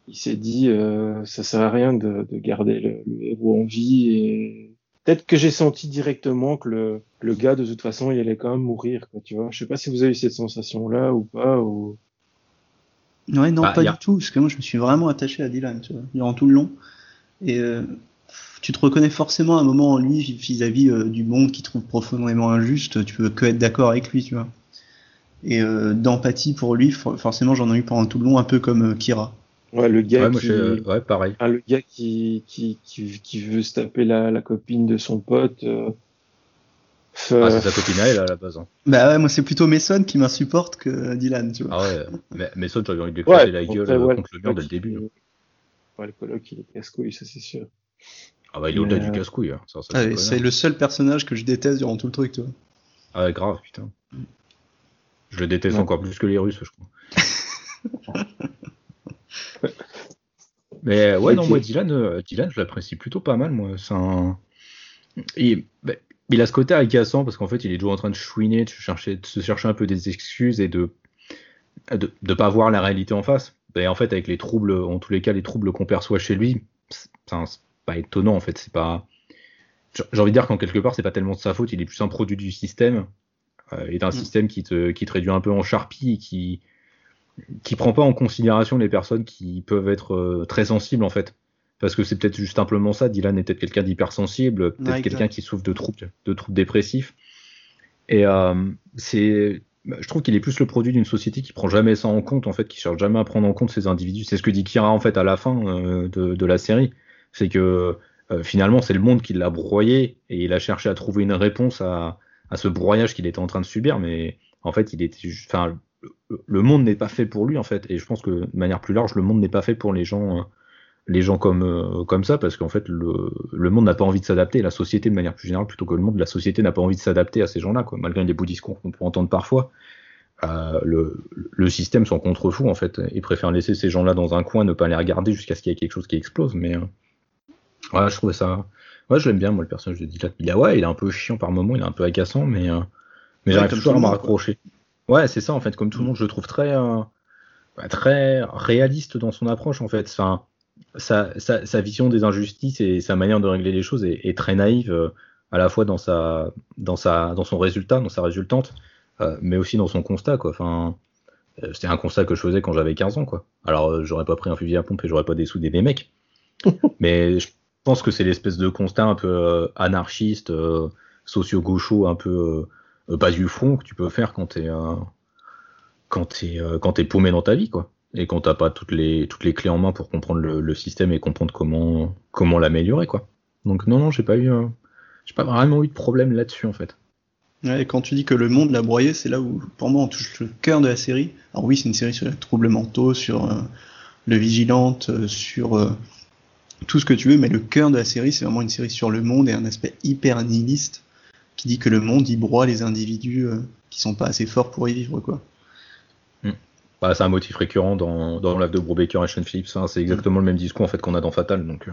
il s'est dit euh, ça sert à rien de, de garder le, héros en vie et peut-être que j'ai senti directement que le, le gars de toute façon il allait quand même mourir quoi tu vois je sais pas si vous avez eu cette sensation là ou pas ou Ouais, non, bah, pas du tout, parce que moi je me suis vraiment attaché à Dylan, tu vois, durant tout le long. Et euh, tu te reconnais forcément à un moment en lui vis-à-vis euh, du monde qui trouve profondément injuste, tu peux que être d'accord avec lui, tu vois. Et euh, d'empathie pour lui, forcément j'en ai eu pendant tout le long, un peu comme Kira. Ouais, le gars qui... ouais, pareil. le gars qui, qui, qui, qui, veut se taper la, la copine de son pote. Ah, c'est sa copine à elle à la base. Hein. Bah ouais, moi c'est plutôt Mason qui m'insupporte que Dylan, tu vois. Ah ouais, mais Mason, j'avais envie de lui casser la gueule euh, contre le mur dès le début. Hein. Ouais, le coloc, il est casse-couille, ça c'est sûr. Ah bah il est au-delà du casse-couille. Hein. Ah, c'est le seul personnage que je déteste durant tout le truc, tu vois. Ah ouais, grave, putain. Je le déteste encore plus que les Russes, je crois. mais ouais, non, moi Dylan, euh, Dylan je l'apprécie plutôt pas mal, moi. C'est un. Bah, il a ce côté agaçant parce qu'en fait, il est toujours en train de chouiner, de, chercher, de se chercher un peu des excuses et de de, de pas voir la réalité en face. Et en fait, avec les troubles, en tous les cas, les troubles qu'on perçoit chez lui, c'est pas étonnant en fait. C'est pas. J'ai envie de dire qu'en quelque part, c'est pas tellement de sa faute. Il est plus un produit du système euh, et d'un mm. système qui te, qui te réduit un peu en charpie et qui qui prend pas en considération les personnes qui peuvent être euh, très sensibles en fait parce que c'est peut-être juste simplement ça. Dylan est peut-être quelqu'un d'hypersensible, peut-être quelqu'un qui souffre de troubles, de troubles dépressifs. Et euh, c'est, je trouve qu'il est plus le produit d'une société qui prend jamais ça en compte, en fait, qui cherche jamais à prendre en compte ces individus. C'est ce que dit Kira en fait à la fin euh, de, de, la série, c'est que euh, finalement c'est le monde qui l'a broyé et il a cherché à trouver une réponse à, à ce broyage qu'il était en train de subir, mais en fait il était, enfin, le monde n'est pas fait pour lui en fait, et je pense que de manière plus large, le monde n'est pas fait pour les gens les gens comme, euh, comme ça, parce qu'en fait, le, monde n'a pas envie de s'adapter, la société de manière plus générale, plutôt que le monde, la société n'a pas envie de s'adapter à ces gens-là, quoi, malgré les beaux discours qu'on peut entendre parfois. Euh, le, le, système s'en contrefou, en fait, et préfère laisser ces gens-là dans un coin, ne pas les regarder jusqu'à ce qu'il y ait quelque chose qui explose, mais euh, ouais, je trouvais ça. Ouais, je l'aime bien, moi, le personnage de Dylan. Il, a, ouais, il est un peu chiant par moment, il est un peu agaçant, mais, euh, mais j'arrive toujours à me raccrocher. Ouais, c'est ça, en fait, comme tout le monde, je le trouve très, bah, très réaliste dans son approche, en fait. Enfin, sa, sa, vision des injustices et sa manière de régler les choses est, très naïve, euh, à la fois dans, sa, dans, sa, dans son résultat, dans sa résultante, euh, mais aussi dans son constat. Quoi. Enfin, euh, c'était un constat que je faisais quand j'avais 15 ans. Quoi. Alors, j'aurais pas pris un fusil à pompe et j'aurais pas dessoudé des mecs. mais je pense que c'est l'espèce de constat un peu anarchiste, socio-gaucho, un peu pas du front que tu peux faire quand t'es quand t'es quand t'es paumé dans ta vie, quoi et quand t'as pas toutes les toutes les clés en main pour comprendre le, système et comprendre comment comment l'améliorer quoi. Donc non non j'ai pas eu j'ai pas vraiment eu de problème là-dessus en fait. Et quand tu dis que le monde l'a broyé, c'est là où pour moi on touche le cœur de la série. Alors oui c'est une série sur les troubles mentaux, sur euh, le vigilante, euh, sur euh, tout ce que tu veux, mais le cœur de la série c'est vraiment une série sur le monde et un aspect hyper nihiliste qui dit que le monde y broie les individus qui sont pas assez forts pour y vivre quoi. Bah, c'est un motif récurrent dans, dans l'œuvre de Brubaker et Sean Phillips. Hein. C'est exactement le même discours en fait qu'on a dans Fatal. Donc, euh,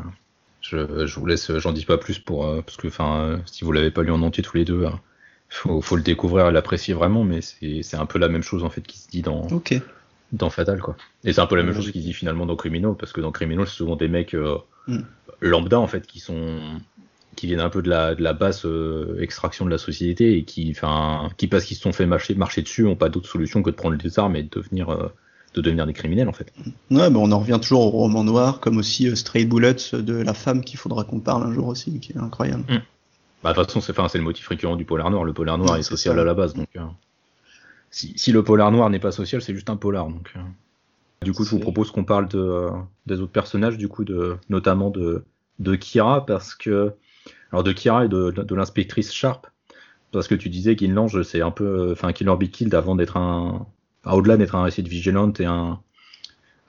je, je, vous laisse, j'en dis pas plus pour euh, parce que, enfin, si vous l'avez pas lu en entier tous les deux, il hein, faut, faut, le découvrir et l'apprécier vraiment. Mais c'est un peu la même chose en fait qui se dit dans dans Fatal quoi. Et c'est un peu la même chose qui se dit finalement dans Criminal parce que dans Criminal c'est souvent des mecs mm. lambda en fait qui sont qui viennent un peu de la, de la basse euh, extraction de la société et qui, enfin, qui parce qu'ils se sont fait marcher, marcher dessus, n'ont pas d'autre solution que de prendre des armes et de devenir, euh, de devenir des criminels en fait. Ouais, bah on en revient toujours au roman noir, comme aussi euh, Stray Bullets de la femme qu'il faudra qu'on parle un jour aussi, qui est incroyable. Mm. Bah, de toute façon, c'est, c'est le motif récurrent du polar noir. Le polar noir est social à la base, donc si, si, le polar noir n'est pas social, c'est juste un polar. Donc, du coup, je vous propose qu'on parle de, des autres personnages, du coup, de, notamment de, de Kira, parce que alors de Kira et de, l'inspectrice Sharp, parce que tu disais qu'Inlange, c'est un peu, enfin Killer Be Killed avant d'être un, au-delà d'être un récit de vigilante et un,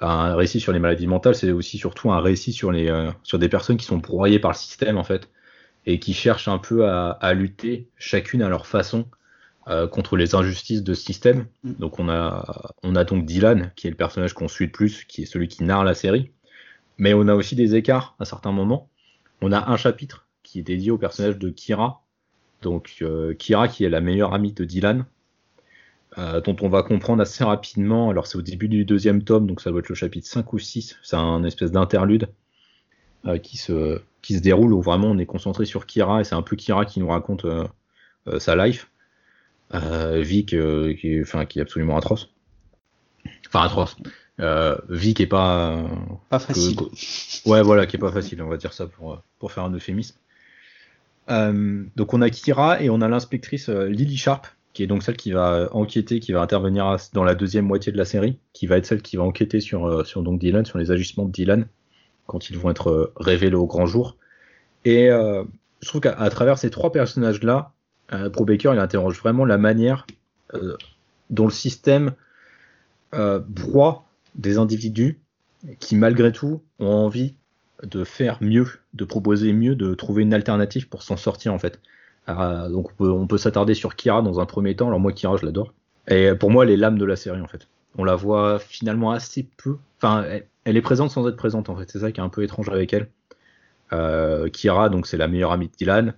un récit sur les maladies mentales, c'est aussi surtout un récit sur les, euh, sur des personnes qui sont broyées par le système en fait et qui cherchent un peu à, à lutter chacune à leur façon euh, contre les injustices de ce système. Mm. Donc on a, on a donc Dylan qui est le personnage qu'on suit le plus, qui est celui qui narre la série, mais on a aussi des écarts à certains moments. On a un chapitre qui est dédié au personnage de Kira. Donc euh, Kira qui est la meilleure amie de Dylan, euh, dont on va comprendre assez rapidement, alors c'est au début du deuxième tome, donc ça doit être le chapitre 5 ou 6, c'est un espèce d'interlude euh, qui, se, qui se déroule où vraiment on est concentré sur Kira et c'est un peu Kira qui nous raconte sa life. Vic qui, enfin, qui est absolument atroce. Enfin atroce. vie qui est pas pas facile. ouais voilà qui est pas facile on va dire ça pour pour faire un euphémisme. Euh, donc on a Kira et on a l'inspectrice euh, Lily Sharp, qui est donc celle qui va enquêter, qui va intervenir dans la deuxième moitié de la série, qui va être celle qui va enquêter sur, euh, sur donc Dylan, sur les agissements de Dylan, quand ils vont être révélés au grand jour. Et je trouve qu'à travers ces trois personnages-là, Pro Baker, il interroge vraiment la manière dont le système broie des individus qui, malgré tout, ont envie de faire mieux, de proposer mieux, de trouver une alternative pour s'en sortir en fait. Euh, donc on peut, s'attarder sur Kira dans un premier temps. Alors moi Kira je l'adore. Et pour moi elle est l'âme de la série en fait. On la voit finalement assez peu. Enfin elle, est présente sans être présente en fait. C'est ça qui est un peu étrange avec elle. Euh, Kira donc c'est la meilleure amie de Dylan.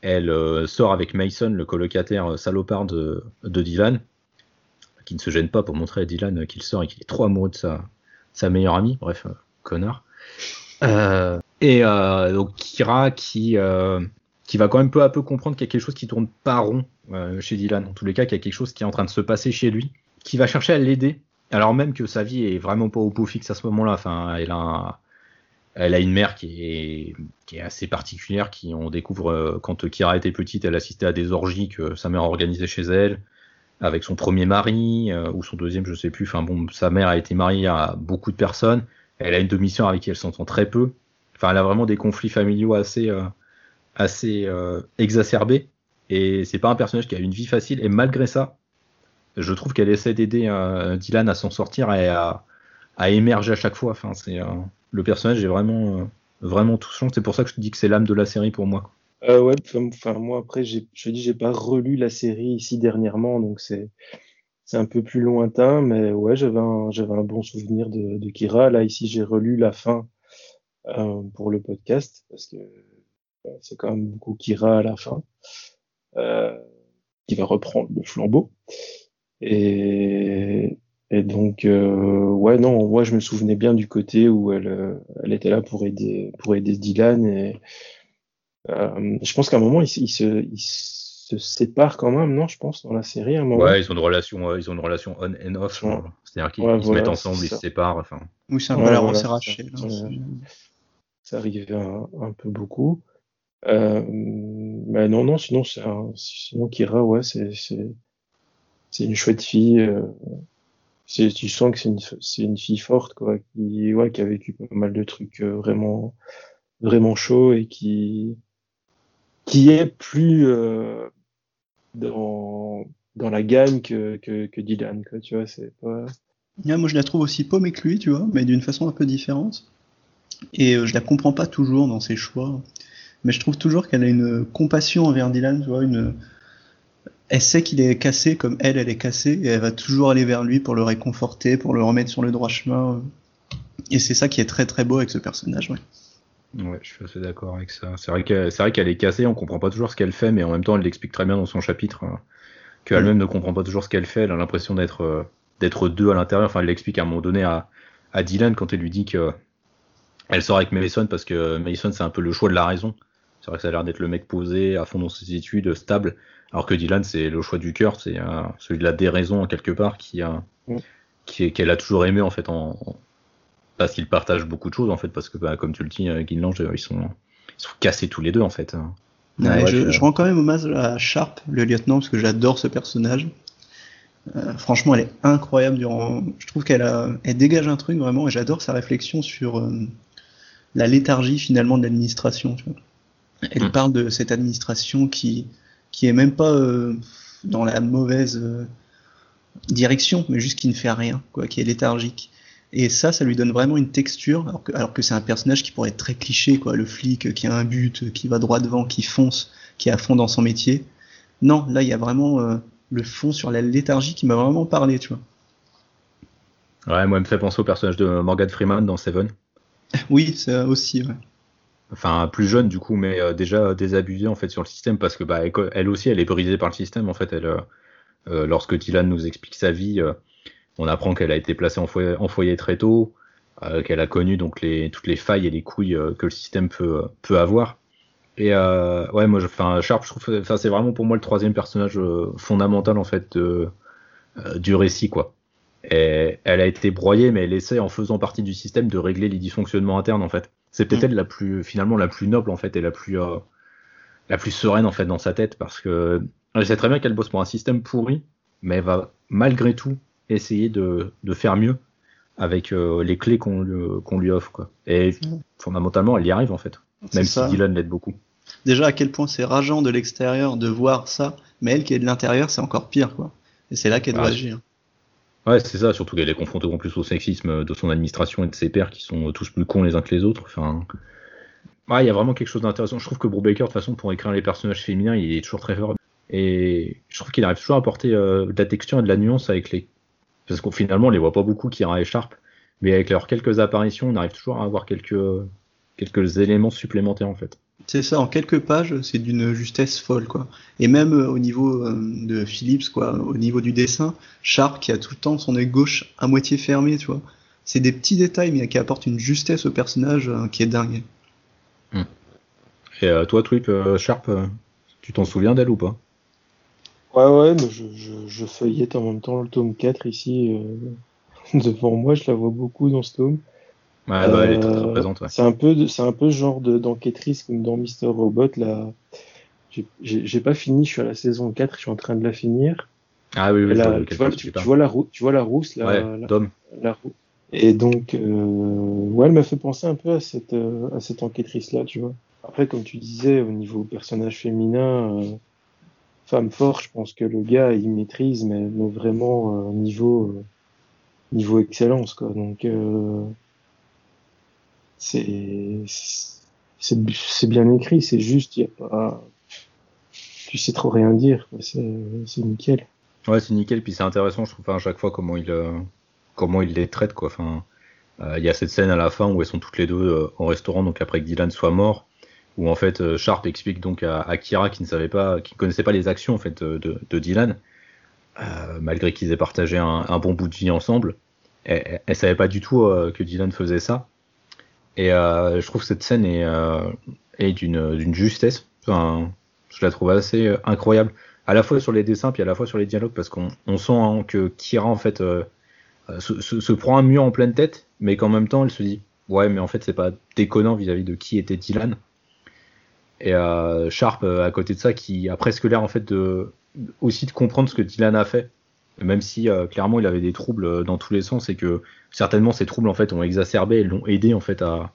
Elle euh, sort avec Mason le colocataire salopard de, Dylan qui ne se gêne pas pour montrer à Dylan qu'il sort et qu'il est trop amoureux de sa, sa meilleure amie. Bref connard. Euh, et euh, donc Kira qui euh, va quand même peu à peu comprendre qu'il y a quelque chose qui tourne pas rond chez Dylan. En tous les cas, qu'il y a quelque chose qui est en train de se passer chez lui, qui va chercher à l'aider, alors même que sa vie est vraiment pas au beau fixe à ce moment-là. Enfin, elle a, elle a une mère qui est, qui est assez particulière, qui on découvre quand Kira était petite, elle assistait à des orgies que sa mère organisait chez elle, avec son premier mari ou son deuxième, je sais plus. Enfin bon, sa mère a été mariée à beaucoup de personnes. Elle a une demi-sœur avec qui elle s'entend très peu. Enfin, elle a vraiment des conflits familiaux assez, euh, assez euh, exacerbés. Et c'est pas un personnage qui a une vie facile. Et malgré ça, je trouve qu'elle essaie d'aider euh, Dylan à s'en sortir et à, à, émerger à chaque fois. Enfin, c'est le personnage est vraiment, vraiment touchant. C'est pour ça que je te dis que c'est l'âme de la série pour moi. ouais, enfin moi après, je dis j'ai pas relu la série ici dernièrement, donc c'est c'est un peu plus lointain, mais ouais, j'avais un, un bon souvenir de, Kira. Là, ici, j'ai relu la fin euh, pour le podcast, parce que c'est quand même beaucoup Kira à la fin, euh, qui va reprendre le flambeau. Et, et donc, euh, ouais, non, moi, je me souvenais bien du côté où elle, euh, elle était là pour aider, pour aider Dylan. Et euh, je pense qu'à un moment, il, il se, il se séparent quand même, non, je pense, dans la série à un moment. Ouais, ils ont une relation, euh, ils ont une relation on and off. C'est-à-dire qu'ils se mettent ensemble, ils se séparent. Enfin. Oui, c'est un peu la voilà, Ça, arrive un, peu beaucoup. Euh, mais non, non, sinon, c'est sinon Kira, ouais, c'est c'est une chouette fille. Euh, tu sens que c'est une, c'est une fille forte, quoi, qui, ouais, qui a vécu pas mal de trucs euh, vraiment, vraiment chauds et qui, qui est plus, euh, dans, dans la gamme que, que, que Dylan, quoi, tu vois, c'est pas... moi, je la trouve aussi paumée que lui, tu vois, mais d'une façon un peu différente. Et euh, je la comprends pas toujours dans ses choix. Mais je trouve toujours qu'elle a une compassion envers Dylan, tu vois, une... elle sait qu'il est cassé comme elle, elle est cassée, et elle va toujours aller vers lui pour le réconforter, pour le remettre sur le droit chemin. Et c'est ça qui est très très beau avec ce personnage, ouais. Ouais, je suis assez d'accord avec ça. C'est vrai qu'elle est cassée, on comprend pas toujours ce qu'elle fait, mais en même temps, elle l'explique très bien dans son chapitre, hein, qu'elle-même ne comprend pas toujours ce qu'elle fait, elle a l'impression d'être euh, d'être deux à l'intérieur. Enfin, elle l'explique à un moment donné à, à Dylan quand elle lui dit que elle sort avec Mason parce que Mason c'est un peu le choix de la raison. C'est vrai que ça a l'air d'être le mec posé, à fond dans ses études, stable, alors que Dylan c'est le choix du cœur, c'est euh, celui de la déraison quelque part qui a Mm. qui qu'elle a toujours aimé en fait en, en- parce qu'ils partagent beaucoup de choses en fait parce que bah, comme tu le dis euh, Guinlange euh, ils sont ils sont cassés tous les deux en fait. hein. Ouais, Ouais, je, rends quand même hommage à Sharp, le lieutenant, parce que j'adore ce personnage. Euh, franchement, elle est incroyable durant. Je trouve qu'elle a, elle dégage un truc vraiment, et j'adore sa réflexion sur euh, la léthargie finalement de l'administration. tu vois. Elle Mm. parle de cette administration qui qui est même pas euh, dans la mauvaise euh, direction, mais juste qui ne fait rien, quoi, qui est léthargique. Et ça, ça lui donne vraiment une texture, alors que, alors que c'est un personnage qui pourrait être très cliché, quoi, le flic qui a un but, qui va droit devant, qui fonce, qui est à fond dans son métier. Non, là, il y a vraiment euh, le fond sur la léthargie qui m'a vraiment parlé, tu vois. Ouais, moi elle me fait penser au personnage de Morgan Freeman dans Seven. Oui, ça aussi, ouais. Enfin plus jeune du coup, mais euh, déjà désabusée en fait sur le système parce que bah elle, aussi elle est brisée par le système en fait. Elle, euh, euh, lorsque Dylan nous explique sa vie, euh, on apprend qu'elle a été placée en foyer, en foyer très tôt, euh, qu'elle a connu donc les, toutes les failles et les couilles euh, que le système peut, peut avoir. Et ouais, moi, enfin, Sharp, je trouve, enfin, c'est vraiment pour moi le troisième personnage fondamental en fait du récit, quoi. Et elle a été broyée, mais elle essaie, en faisant partie du système, de régler les dysfonctionnements internes, en fait. C'est peut-être Mm. elle la plus, finalement, la plus noble, en fait, et la plus, euh, la plus sereine, en fait, dans sa tête, parce que elle sait très bien qu'elle bosse pour un système pourri, mais elle va malgré tout essayer de, de faire mieux avec euh, les clés qu'on lui, lui offre, quoi. Et fondamentalement, elle y arrive, en fait. Même ça. si Dylan l'aide beaucoup. Déjà, à quel point c'est rageant de l'extérieur de voir ça, mais elle qui est de l'intérieur, c'est encore pire, quoi. Et c'est là qu'elle doit Ah, agir. Ouais, c'est ça, surtout qu'elle est confrontée en plus au sexisme de son administration et de ses pairs qui sont tous plus cons les uns que les autres. Enfin, il y a vraiment quelque chose d'intéressant. Je trouve que Brubaker, de toute façon, pour écrire les personnages féminins, il est toujours très fort. Et je trouve qu'il arrive toujours à apporter euh, de la texture et de la nuance avec les. Parce qu'au finalement, on les voit pas beaucoup, Kira et Sharp, mais avec leurs quelques apparitions, on arrive toujours à avoir quelques, quelques éléments supplémentaires en fait. C'est ça, en quelques pages, c'est d'une justesse folle, quoi. Et même euh, au niveau euh, de Phillips, quoi, au niveau du dessin, Sharp qui a tout le temps son œil gauche à moitié fermé, tu vois. C'est des petits détails, mais qui apportent une justesse au personnage euh, qui est dingue. Et euh, toi, Twip, euh, Sharp, euh, tu t'en souviens d'elle ou pas? Ouais, ouais, mais je, je, je feuillette en même temps le tome 4 ici euh, devant moi, je la vois beaucoup dans ce tome. Ouais, bah, elle est très, très Euh, présente. Ouais. C'est un peu, c'est un peu genre de- d'enquêtrice comme dans Mister Robot là. J'ai- pas fini, je suis à la saison 4, je suis en train de la finir. Ah oui, oui, tu, vois, tu, vois la roue, tu vois la rousse Ouais, la- roue. Et donc, euh, ouais, elle m'a fait penser un peu à cette, euh, à cette enquêtrice-là, tu vois. Après, comme tu disais, au niveau personnage féminin, euh, femme forte, je pense que le gars, il maîtrise, mais, mais vraiment niveau, niveau excellence, quoi. Donc, c'est, c'est, bien écrit, c'est juste, il a pas, tu sais trop rien dire. C'est, nickel. Ouais, c'est nickel. Puis c'est intéressant, je trouve, à chaque fois comment il, euh, comment il les traite, quoi. Enfin, euh, il y a cette scène à la fin où elles sont toutes les deux euh, au restaurant, donc après que Dylan soit mort, où en fait euh, Sharp explique donc à, à Kira qui ne savait pas, ne connaissait pas les actions en fait de, Dylan, euh, malgré qu'ils aient partagé un, un bon bout de vie ensemble. Elle, elle savait pas du tout euh, que Dylan faisait ça. Et euh, je trouve que cette scène est, euh, est d'une justesse. Enfin, je la trouve assez euh, incroyable. À la fois sur les dessins puis à la fois sur les dialogues parce qu'on on sent hein, que Kira en fait se, se, prend un mur en pleine tête mais qu'en même temps elle se dit ouais mais en fait c'est pas déconnant vis-à-vis de qui était Dylan et Sharp à côté de ça qui a presque l'air en fait de aussi de comprendre ce que Dylan a fait même si euh, clairement il avait des troubles euh, dans tous les sens et que certainement ces troubles en fait ont exacerbé et l'ont aidé en fait à,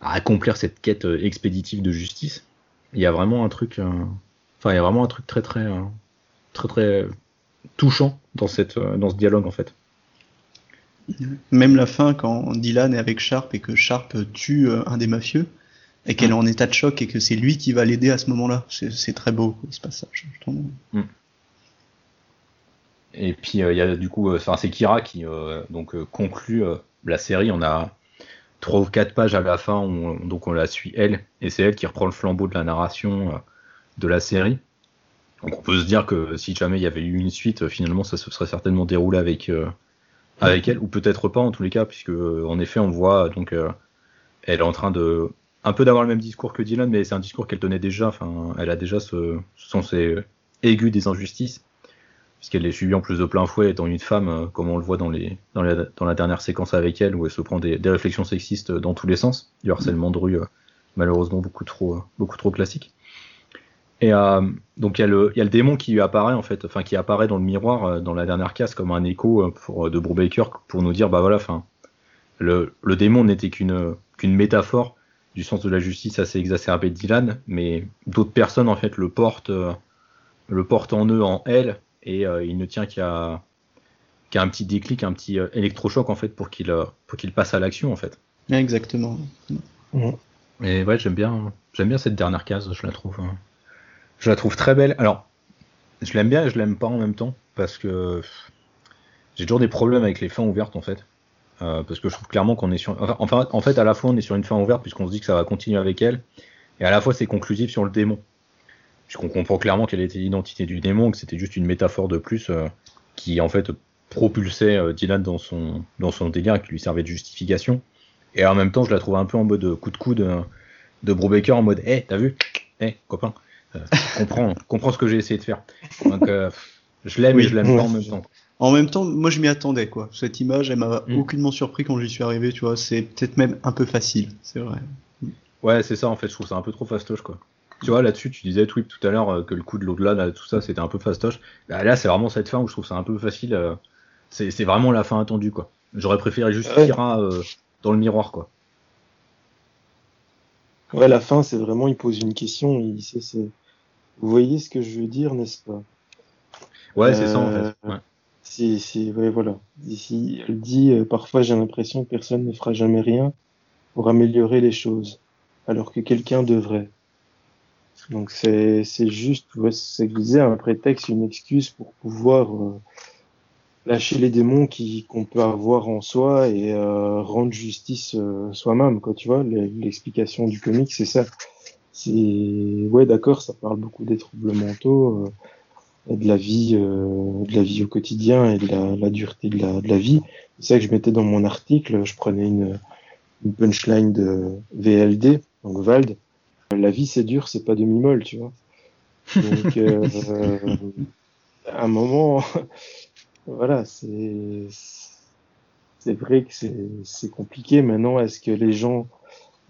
à accomplir cette quête euh, expéditive de justice il y a vraiment un truc euh, Enfin, il y a vraiment un truc très très très très touchant dans cette dans ce dialogue en fait. Même la fin, quand Dylan est avec Sharp et que Sharp tue un des mafieux, et qu'elle est en état de choc et que c'est lui qui va l'aider à ce moment-là. C'est très beau, ce passage. je. Et puis il y a du coup, enfin c'est Kira qui donc conclut la série. On a trois ou quatre pages à la fin donc on la suit elle et c'est elle qui reprend le flambeau de la narration de la série. Donc on peut se dire que si jamais il y avait eu une suite, finalement ça se serait certainement déroulé avec avec elle ou peut-être pas en tous les cas puisque en effet on voit donc elle est en train de un peu d'avoir le même discours que Dylan, mais c'est un discours qu'elle tenait déjà. Enfin, elle a déjà ce, ce sens aigu des injustices, puisqu'elle est suivie en plus de plein fouet étant une femme, euh, comme on le voit dans, les, dans, la, dernière séquence avec elle, où elle se prend des, réflexions sexistes dans tous les sens, du harcèlement de rue, euh, malheureusement beaucoup trop, euh, beaucoup trop classique. Et donc il y, a le, y a le démon qui apparaît en fait, enfin qui apparaît dans le miroir dans la dernière case comme un écho pour, de Brubaker pour nous dire bah voilà, enfin le, le démon n'était qu'une qu'une métaphore du sens de la justice assez exacerbé de Dylan, mais d'autres personnes en fait le portent, le portent en eux, en elle, et euh, il ne tient qu'à qu'à un petit déclic, un petit euh, électrochoc en fait pour qu'il pour qu'il passe à l'action en fait. Exactement. Et ouais, j'aime bien, j'aime bien cette dernière case, je la trouve, je la trouve très belle. Alors, je l'aime bien et je l'aime pas en même temps parce que j'ai toujours des problèmes avec les fins ouvertes en fait. Euh, parce que je trouve clairement qu'on est sur. Enfin, en fait, à la fois, on est sur une fin ouverte, puisqu'on se dit que ça va continuer avec elle, et à la fois, c'est conclusif sur le démon. Puisqu'on comprend clairement quelle était l'identité du démon, que c'était juste une métaphore de plus euh, qui, en fait, propulsait euh, Dylan dans son, dans son délire, qui lui servait de justification. Et en même temps, je la trouve un peu en mode coup de coude de, de Brubaker, en mode Hé, hey, t'as vu? Hé, hey, copain, comprends, comprends ce que j'ai essayé de faire. Donc, je l'aime et je l'aime pas en même temps. En même temps, moi je m'y attendais quoi. Cette image, elle m'a mm. aucunement surpris quand j'y suis arrivé, tu vois. C'est peut-être même un peu facile, c'est vrai. Ouais, c'est ça en fait. Je trouve ça un peu trop fastoche quoi. Tu vois, là-dessus, tu disais, Twip, tout à l'heure, euh, que le coup de l'au-delà, tout ça, c'était un peu fastoche. Bah, là, c'est vraiment cette fin où je trouve ça un peu facile. Euh, c'est vraiment la fin attendue, quoi. J'aurais préféré juste Kira euh, dans le miroir, quoi. Ouais, la fin, c'est vraiment, il pose une question. Il, Vous voyez ce que je veux dire, n'est-ce pas? Ouais, c'est ça, en fait. Ouais. C'est, ouais, voilà. Ici, elle dit euh, parfois j'ai l'impression que personne ne fera jamais rien pour améliorer les choses, alors que quelqu'un devrait. Donc c'est, c'est juste, c'est disais, un prétexte, une excuse pour pouvoir euh, lâcher les démons qu'on peut avoir en soi et euh, rendre justice soi-même, quoi. Tu vois, l'explication du comic, c'est ça. C'est ouais, d'accord, ça parle beaucoup des troubles mentaux de la vie, euh, de la vie au quotidien et de la, dureté de la, de la vie. C'est ça que je mettais dans mon article. Je prenais une punchline de VLD, donc Vald. La vie c'est dur, c'est pas demi-molle, tu vois. Donc euh, à un moment, voilà, c'est c'est vrai que c'est compliqué. Maintenant, est-ce que les gens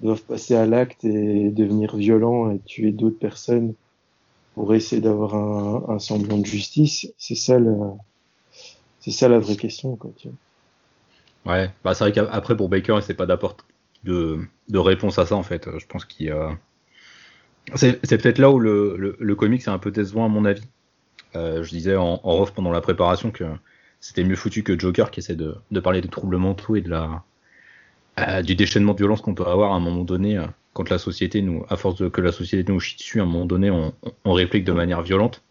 doivent passer à l'acte et devenir violents et tuer d'autres personnes pour essayer d'avoir un, un, semblant de justice? C'est ça, c'est ça la vraie question. Quoi, tu vois. Ouais, bah c'est vrai qu'après pour Baker, il c'est pas d'apporter de, de, réponse à ça en fait. Je pense qu'il y a. C'est, peut-être là où le, le, le comic c'est un peu décevant à mon avis. Euh, je disais en, en off pendant la préparation que c'était mieux foutu que Joker qui essaie de, de parler des troubles mentaux et euh, du déchaînement de violence qu'on peut avoir à un moment donné euh, quand la société nous, à force de que la société nous chie dessus, à un moment donné, on, réplique de manière violente.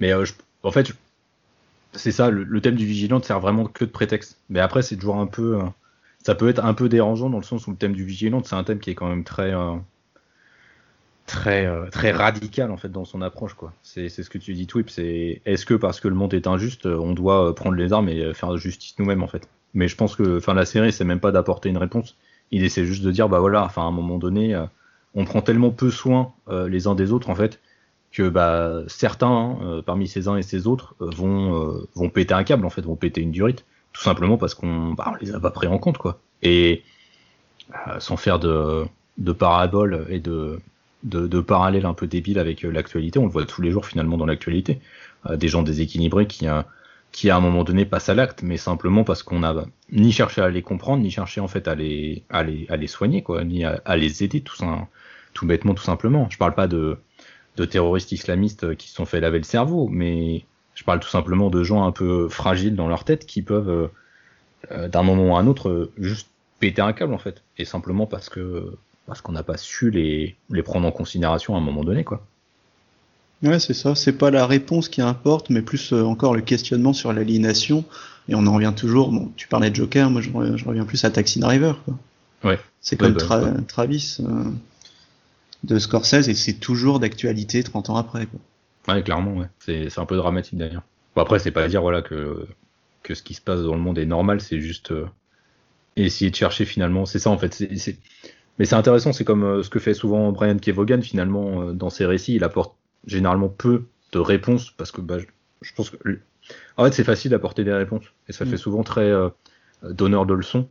Mais en fait, c'est ça, le, thème du vigilante sert vraiment que de prétexte. Mais après, c'est toujours un peu, ça peut être un peu dérangeant dans le sens où le thème du vigilante, c'est un thème qui est quand même très, très, très radical en fait dans son approche quoi. C'est, ce que tu dis, Twip. Est-ce que parce que le monde est injuste, on doit prendre les armes et faire justice nous-mêmes en fait? Mais je pense que, enfin, la série, c'est même pas d'apporter une réponse. Il essaie juste de dire, bah voilà, enfin, à un moment donné, euh, on prend tellement peu soin euh, les uns des autres, en fait, que bah, certains, hein, euh, parmi ces uns et ces autres, vont, vont péter un câble, en fait, vont péter une durite, tout simplement parce qu'on bah, on les a pas pris en compte, quoi. Et sans faire de, de paraboles et de, de, de parallèles un peu débiles avec l'actualité, on le voit tous les jours finalement dans l'actualité. des gens déséquilibrés qui, qui à un moment donné passe à l'acte, mais simplement parce qu'on n'a ni cherché à les comprendre, ni cherché en fait à les, à les, soigner, quoi, ni à, les aider tout, ça, tout bêtement, tout simplement. Je parle pas de, de terroristes islamistes qui se sont fait laver le cerveau, mais je parle tout simplement de gens un peu fragiles dans leur tête qui peuvent, euh, d'un moment à un autre, juste péter un câble en fait, et simplement parce que parce qu'on n'a pas su les, les prendre en considération à un moment donné, quoi. Ouais, c'est ça. C'est pas la réponse qui importe, mais plus encore le questionnement sur l'aliénation. Et on en revient toujours. Bon, tu parlais de Joker, moi je, reviens plus à Taxi Driver. Quoi. Ouais. C'est comme bah, Travis de Scorsese et c'est toujours d'actualité 30 ans après. Quoi. Ouais, clairement, ouais. C'est un peu dramatique d'ailleurs. Bon, après, c'est pas à dire voilà, que, que ce qui se passe dans le monde est normal, c'est juste essayer de chercher finalement. C'est ça en fait. c'est Mais c'est intéressant, c'est comme ce que fait souvent Brian Kevogan finalement dans ses récits. Il apporte généralement peu de réponses parce que bah, je, pense que en fait c'est facile d'apporter des réponses et ça fait mm. souvent très euh, donneur de leçons.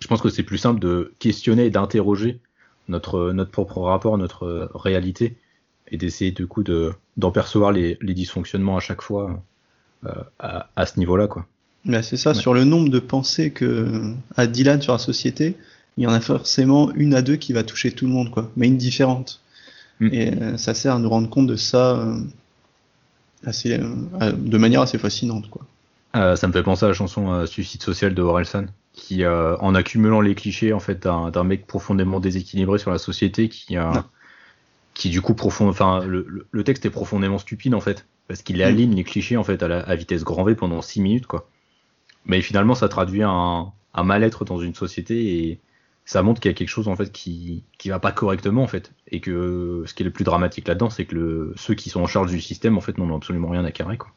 Je pense que c'est plus simple de questionner et d'interroger notre notre propre rapport, notre réalité et d'essayer du coup de d'en percevoir les, les, dysfonctionnements à chaque fois euh, à, à, ce niveau-là quoi. Bah c'est ça, sur le nombre de pensées que à Dylan sur la société, il y en a forcément une à deux qui va toucher tout le monde quoi, mais une différente. Mm. Et euh, ça sert à nous rendre compte de ça euh, assez, euh, de manière assez fascinante. Quoi. ça me fait penser à la chanson Suicide social de Orelsan, qui, en accumulant les clichés en fait d'un mec profondément déséquilibré sur la société, qui, qui du coup profond, enfin le, le, texte est profondément stupide en fait, parce qu'il mm. aligne les clichés en fait à, la, à vitesse grand V pendant 6 minutes quoi. Mais finalement ça traduit un, un mal-être dans une société et ça montre qu'il y a quelque chose en fait qui qui va pas correctement en fait et que ce qui est le plus dramatique là-dedans c'est que le, ceux qui sont en charge du système en fait n'ont absolument rien à carrer quoi.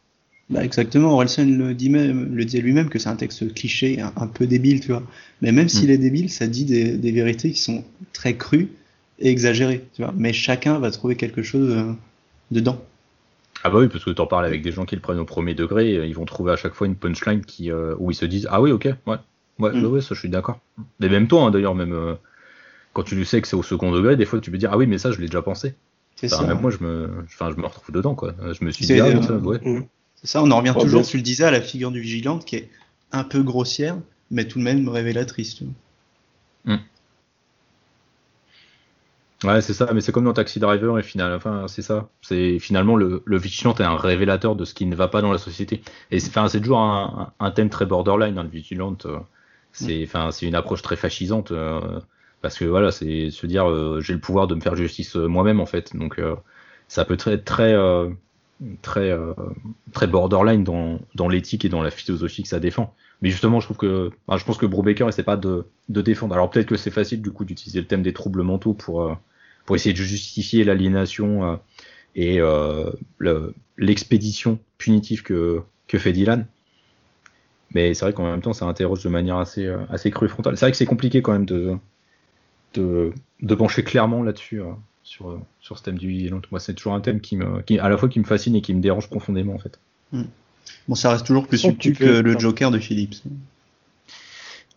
Bah exactement, Orelsan le dit même, le dit lui-même que c'est un texte cliché, un, peu débile, tu vois. Mais même s'il mm. est débile, ça dit des, des, vérités qui sont très crues et exagérées, tu vois. Mais chacun va trouver quelque chose euh, dedans. Ah bah oui, parce que tu en parles avec des gens qui le prennent au premier degré, ils vont trouver à chaque fois une punchline qui, euh, où ils se disent ah oui ok ouais Ouais, mm. ouais, ça je suis d'accord. Mais même toi, hein, d'ailleurs, même euh, quand tu sais que c'est au second degré, des fois tu peux dire ah oui, mais ça je l'ai déjà pensé. C'est ça. Même moi, je me, enfin, je me retrouve dedans, quoi. Je me suis dit, ah, ça, ouais. Mm. C'est ça, on en revient toujours, tu le disais, à la figure du vigilante qui est un peu grossière, mais tout de même révélatrice. Mm. Ouais, c'est ça, mais c'est comme dans Taxi Driver et final, enfin, c'est ça. C'est finalement le, le vigilante est un révélateur de ce qui ne va pas dans la société. Et c'est, enfin, c'est toujours un, un, thème très borderline, hein, le vigilante. Euh, c'est enfin c'est une approche très fascisante euh, parce que voilà, c'est se dire euh, j'ai le pouvoir de me faire justice euh, moi-même en fait. Donc ça peut être très très très borderline dans, dans l'éthique et dans la philosophie que ça défend. Mais justement, je trouve que je pense que Brubaker essaie pas de, de défendre. Alors peut-être que c'est facile du coup d'utiliser le thème des troubles mentaux pour pour essayer de justifier l'aliénation et l'expédition punitive que que fait Dylan. Mais c'est vrai qu'en même temps, ça interroge de manière assez, euh, assez crue frontale. C'est vrai que c'est compliqué quand même de, de, de pencher clairement là-dessus, euh, sur, euh, sur ce thème du vigilant. Moi, c'est toujours un thème qui, me, qui, à la fois qui me fascine et qui me dérange profondément, en fait. Hmm. Bon, ça reste toujours plus subtil que le Joker de Phillips.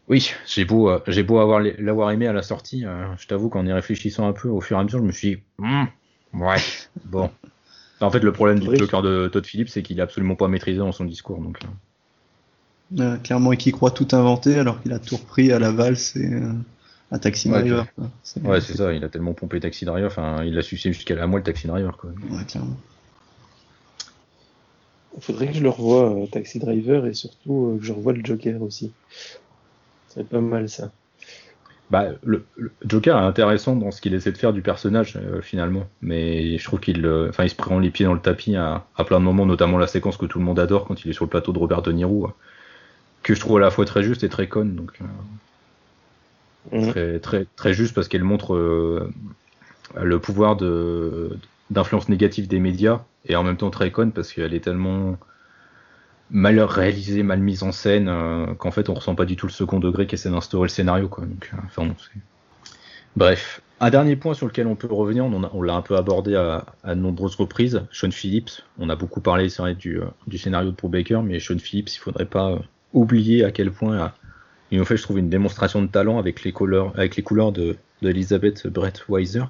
Oui, j'ai beau, j'ai beau avoir l'avoir aimé à la sortie. je t'avoue qu'en y réfléchissant un peu au fur et à mesure, je me suis dit, hmm, ouais, bon. En fait, le problème du Joker de Todd Phillips, c'est qu'il est absolument pas maîtrisé dans son discours. Donc, euh, clairement, et qui croit tout inventer alors qu'il a tout repris à la valse et euh, à Taxi Driver. Ouais, c'est ça, il a tellement pompé Taxi Driver, enfin, il a sucé jusqu'à la moelle Taxi Driver. Quoi. Ouais, clairement. Il faudrait que je le revoie, euh, Taxi Driver, et surtout que je revoie le Joker aussi. C'est pas mal ça. Bah, le, Joker est intéressant dans ce qu'il essaie de faire du personnage finalement, mais je trouve qu'il, enfin, il se prend les pieds dans le tapis à, à, plein de moments, notamment la séquence que tout le monde adore quand il est sur le plateau de Robert De Niro que je trouve à la fois très juste et très conne. Donc, euh, mhm. très, très, très juste parce qu'elle montre euh, le pouvoir de d'influence négative des médias et en même temps très conne parce qu'elle est tellement mal réalisée, mal mise en scène euh, qu'en fait on ressent pas du tout le second degré qui essaie d'instaurer le scénario. Quoi. Donc, enfin, Bref, un dernier point sur lequel on peut revenir, on, l'a un peu abordé à, à, de nombreuses reprises, Sean Phillips. On a beaucoup parlé vrai, du, du scénario de Pro Baker, mais Sean Phillips, il faudrait pas oublier à quel point euh, ils ont fait, je trouve, une démonstration de talent avec les couleurs, avec les couleurs de, d'Elizabeth Brett Weiser.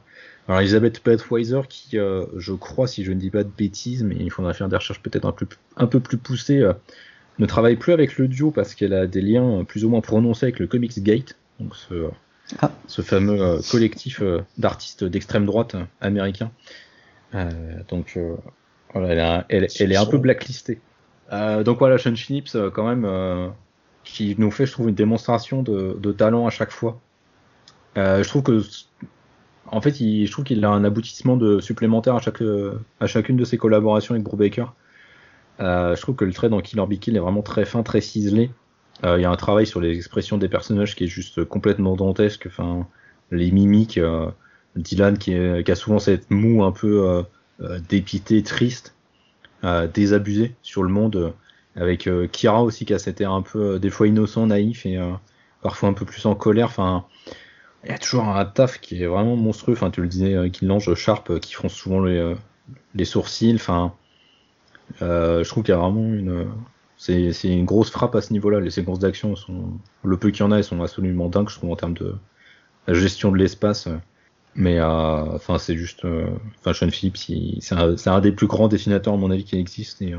Alors Elizabeth Brett Weiser, qui, euh, je crois, si je ne dis pas de bêtises, mais il faudrait faire des recherches peut-être un, un peu plus poussées, euh, ne travaille plus avec le duo parce qu'elle a des liens plus ou moins prononcés avec le Comics Gate, donc ce, ah. ce fameux collectif d'artistes d'extrême droite américain. donc voilà, elle, elle est un peu blacklistée. Euh, donc voilà, Sean Phillips, euh, quand même, euh, qui nous fait, je trouve, une démonstration de, talent à chaque fois. je trouve que en fait, je trouve qu'il a un aboutissement de supplémentaire à, chaque, à chacune de ses collaborations avec Brubaker. Euh, je trouve que le trait dans Killer Be est vraiment très fin, très ciselé. Euh, il y a un travail sur les expressions des personnages qui est juste complètement dantesque. Enfin, les mimiques, euh, Dylan qui, qui, a souvent cette moue un peu dépité, triste, désabusé sur le monde, avec Kira aussi qui a cet air un peu des fois innocent, naïf et parfois un peu plus en colère. Enfin, il y a toujours un taf qui est vraiment monstrueux. Enfin, tu le disais, euh, Killange, Sharp, euh, qui font souvent les, euh, sourcils. Enfin, je trouve qu'il y a vraiment une. C'est, une grosse frappe à ce niveau-là. Les séquences d'action sont. Le peu qu'il y en a, elles sont absolument dingues, je trouve, en termes de gestion de l'espace. Mais enfin, c'est juste. Enfin, Sean Phillips, c'est, un, un, des plus grands dessinateurs, à mon avis, qui existe. Et,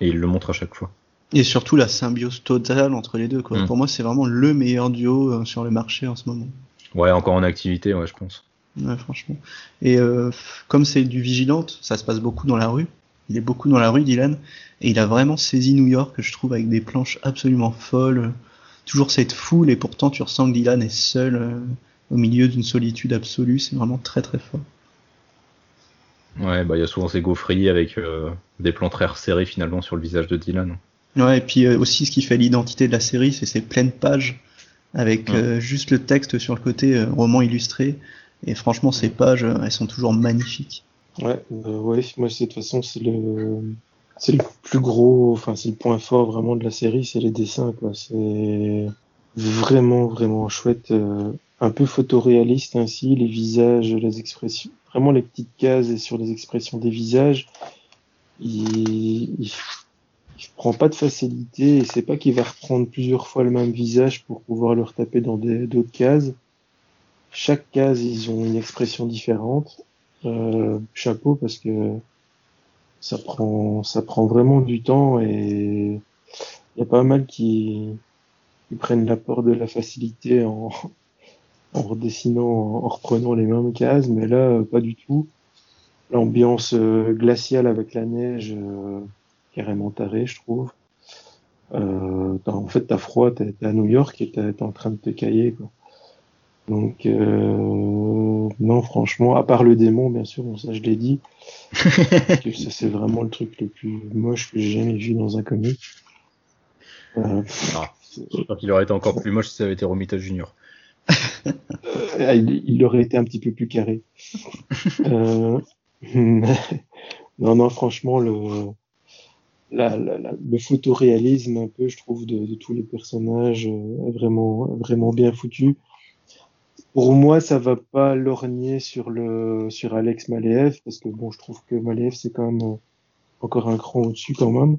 et il le montre à chaque fois. Et surtout la symbiose totale entre les deux. Quoi. Mm. Pour moi, c'est vraiment le meilleur duo sur le marché en ce moment. Ouais, encore en activité, ouais, je pense. Ouais, franchement. Et euh, comme c'est du vigilante, ça se passe beaucoup dans la rue. Il est beaucoup dans la rue, Dylan. Et il a vraiment saisi New York, je trouve, avec des planches absolument folles. Toujours cette foule, et pourtant tu ressens que Dylan est seul euh, au milieu d'une solitude absolue. C'est vraiment très très fort. Ouais, bah il y a souvent ces gaufreries avec euh, des plans très resserrés finalement sur le visage de Dylan. Ouais, et puis aussi ce qui fait l'identité de la série, c'est ces pleines pages avec euh, juste le texte sur le côté euh, roman illustré. Et franchement, ces pages, euh, elles sont toujours magnifiques. Ouais, ouais moi, de toute façon, c'est le, c'est le plus gros, enfin, c'est le point fort vraiment de la série, c'est les dessins, quoi. C'est vraiment, vraiment chouette, un peu photoréaliste ainsi, les visages, les expressions, vraiment les petites cases et sur les expressions des visages. Il, il, il prend pas de facilité et c'est pas qu'il va reprendre plusieurs fois le même visage pour pouvoir le retaper dans d'autres cases. Chaque case, ils ont une expression différente. Euh, chapeau parce que ça prend ça prend vraiment du temps et il y a pas mal qui, qui prennent l'apport de la facilité en, en redessinant, en reprenant les mêmes cases, mais là pas du tout. L'ambiance euh, glaciale avec la neige. Euh, carrément taré, je trouve. Euh, en fait, t'as froid, t'es à New York et t'es en train de te cailler. Quoi. Donc, euh, non, franchement, à part le démon, bien sûr, ça je l'ai dit, ça c'est vraiment le truc le plus moche que j'ai jamais vu dans un comic. Euh, ah, je crois qu'il aurait été encore plus moche si ça avait été Romita Junior. Euh, il, il, aurait été un petit peu plus carré. euh, non, non, franchement, le, la, la, le photoréalisme un peu, je trouve, de, de tous les personnages euh, vraiment, vraiment bien foutu. Pour moi, ça va pas lorgner sur le sur Alex Maleev parce que bon, je trouve que Maleev c'est quand même encore un cran au-dessus quand même.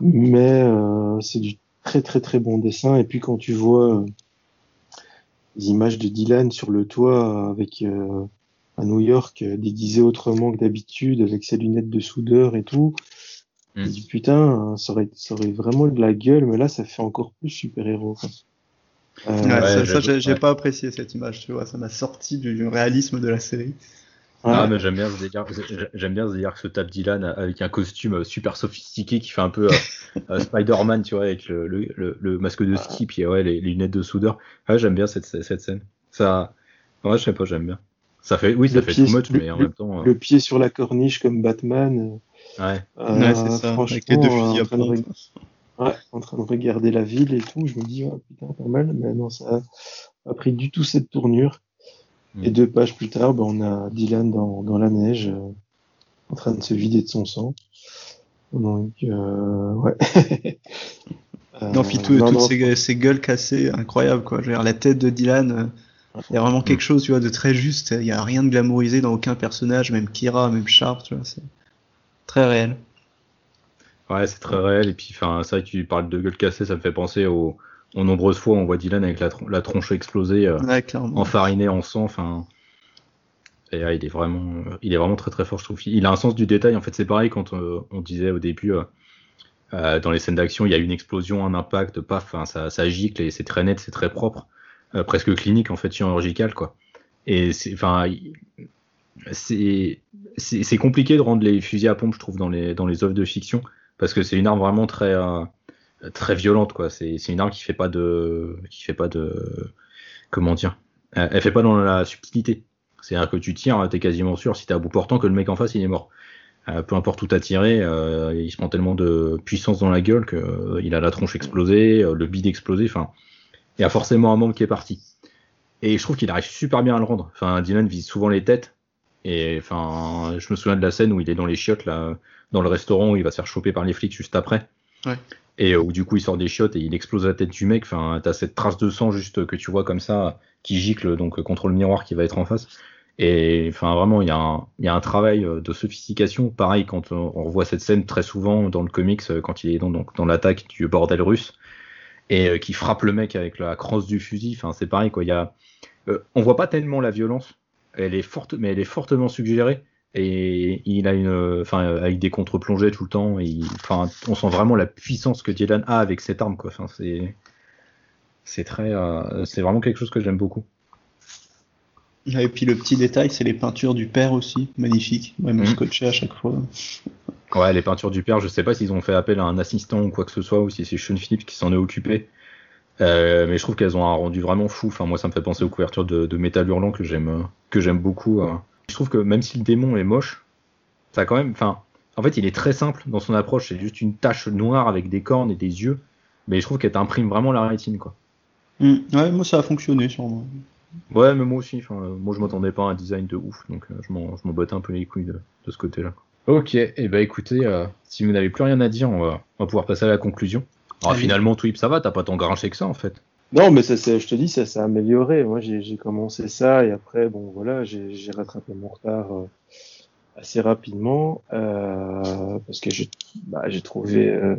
Mais euh, c'est du très très très bon dessin. Et puis quand tu vois les images de Dylan sur le toit avec à New York déguisé autrement que d'habitude avec ses lunettes de soudeur et tout, Mm. dis putain, ça aurait, ça aurait vraiment de la gueule, mais là ça fait encore plus super-héros. Euh, ça, j'ai pas apprécié cette image, tu vois, ça m'a sorti du, réalisme de la série. Ah, mais j'aime bien ce délire, j'aime bien ce délire que se tape Dylan avec un costume euh, super sophistiqué qui fait un peu euh, euh, Spider-Man, tu vois, avec le, le, le, masque de ski, puis ouais, les, lunettes de soudeur. Ouais, j'aime bien cette, cette scène. Ça, ouais, je sais pas, j'aime bien. Ça fait, oui, ça fait too much, mais en même temps. Le pied sur la corniche comme Batman. Ouais, euh, c'est ça. Avec les deux fusils en, train de... ouais, en train de regarder la ville et tout, je me dis, oh, putain, pas mal, mais non, ça a pris du tout cette tournure. Mm. Et deux pages plus tard, ben, on a Dylan dans, dans la neige, euh, en train de se vider de son sang. Donc, euh, ouais. non, puis tout, toutes ces, ces, gueules cassées, incroyable, quoi. Je veux dire, la tête de Dylan, euh, il y a vraiment quelque chose, tu vois, de très juste. Il y a rien de glamourisé dans aucun personnage, même Kira, même Sharp, tu vois. C'est très réel. Ouais, c'est très réel. Et puis, enfin, c'est vrai que tu parles de gueule cassée, ça me fait penser aux, nombreuses fois on voit Dylan avec la, la tronche explosée, euh, enfarinée en sang. Enfin, et il est vraiment, il est vraiment très très fort, je trouve. Il a un sens du détail. En fait, c'est pareil quand euh, on disait au début. Euh, dans les scènes d'action, il y a une explosion, un impact, paf, enfin, ça, ça gicle et c'est très net, c'est très propre, presque clinique en fait, chirurgical quoi. Et c'est, enfin, c'est compliqué de rendre les fusils à pompe, je trouve, dans les dans les œuvres de fiction, parce que c'est une arme vraiment très euh, très violente, quoi. C'est une arme qui fait pas de qui fait pas de comment dire, elle, fait pas dans la subtilité. C'est-à-dire que tu tires, t'es quasiment sûr, si t'es à bout portant, que le mec en face, il est mort. Euh, peu importe où t'as tiré, euh, il se prend tellement de puissance dans la gueule qu'il euh, a la tronche explosée, le bide explosé, enfin, il y a forcément un membre qui est parti. Et je trouve qu'il arrive super bien à le rendre. Enfin, Dylan vise souvent les têtes. Et enfin, je me souviens de la scène où il est dans les chiottes, là, dans le restaurant, où il va se faire choper par les flics juste après. Ouais. Et où du coup, il sort des chiottes et il explose la tête du mec. Enfin, t'as cette trace de sang juste que tu vois comme ça, qui gicle donc contre le miroir qui va être en face. Et enfin, vraiment, il y, a un, travail euh, de sophistication. Pareil, quand on, revoit cette scène très souvent dans le comics, euh, quand il est dans, dans l'attaque du bordel russe et euh, qui frappe le mec avec la crosse du fusil. Enfin, c'est pareil, quoi. Y a, on voit pas tellement la violence. Elle est forte, mais elle est fortement suggérée. Et il a une, enfin, avec des contre-plongées tout le temps. Et enfin, on sent vraiment la puissance que Dylan a avec cette arme, quoi. Enfin, c'est, c'est très, c'est vraiment quelque chose que j'aime beaucoup. Et puis le petit détail, c'est les peintures du père aussi, magnifique, même mmh. scotché à chaque fois. Ouais, les peintures du père, je sais pas s'ils ont fait appel à un assistant ou quoi que ce soit, ou si c'est Sean Phillips qui s'en est occupé. Euh, mais je trouve qu'elles ont un rendu vraiment fou. Enfin, moi, ça me fait penser aux couvertures de, de Metal Hurlant que j'aime, que j'aime beaucoup. Euh. Je trouve que même si le démon est moche, ça a quand même, enfin, en fait, il est très simple dans son approche. C'est juste une tache noire avec des cornes et des yeux, mais je trouve qu'elle t'imprime vraiment la rétine, quoi. Mmh. Ouais, moi, ça a fonctionné sur moi. Ouais, mais moi aussi. moi, je m'attendais pas à un design de ouf, donc euh, je m'en bottais un peu les couilles de, ce côté-là. Ok, et eh ben écoutez, euh, si vous n'avez plus rien à dire, on va, pouvoir passer à la conclusion. Alors, finalement, Twip, ça va, t'as pas tant grinché que ça en fait. Non, mais ça, je te dis, ça s'est amélioré. Moi, j'ai commencé ça et après, bon, voilà, j'ai rattrapé mon retard euh, assez rapidement parce que j'ai bah, trouvé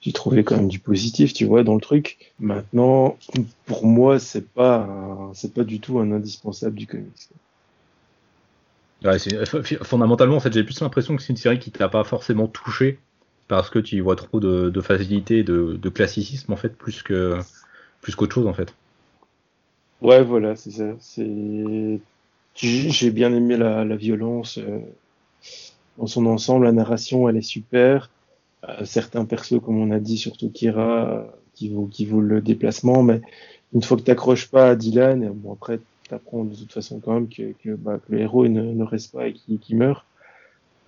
j'ai trouvé quand même du positif, tu vois, dans le truc. Maintenant, pour moi, c'est pas, c'est pas du tout un indispensable du comics. Ouais, fondamentalement, en fait, j'ai plus l'impression que c'est une série qui t'a pas forcément touché parce que tu y vois trop de, de facilité, de, de, classicisme en fait, plus que plus qu'autre chose en fait. Ouais, voilà, c'est ça. C'est, j'ai bien aimé la, la violence euh, dans son ensemble. La narration, elle est super. Euh, certains persos, comme on a dit, surtout Kira, euh, qui vaut, qui vaut le déplacement, mais une fois que t'accroches pas à Dylan, bon après t'apprends de toute façon quand même que, que, bah, que le héros ne, ne, reste pas et qui, meurt.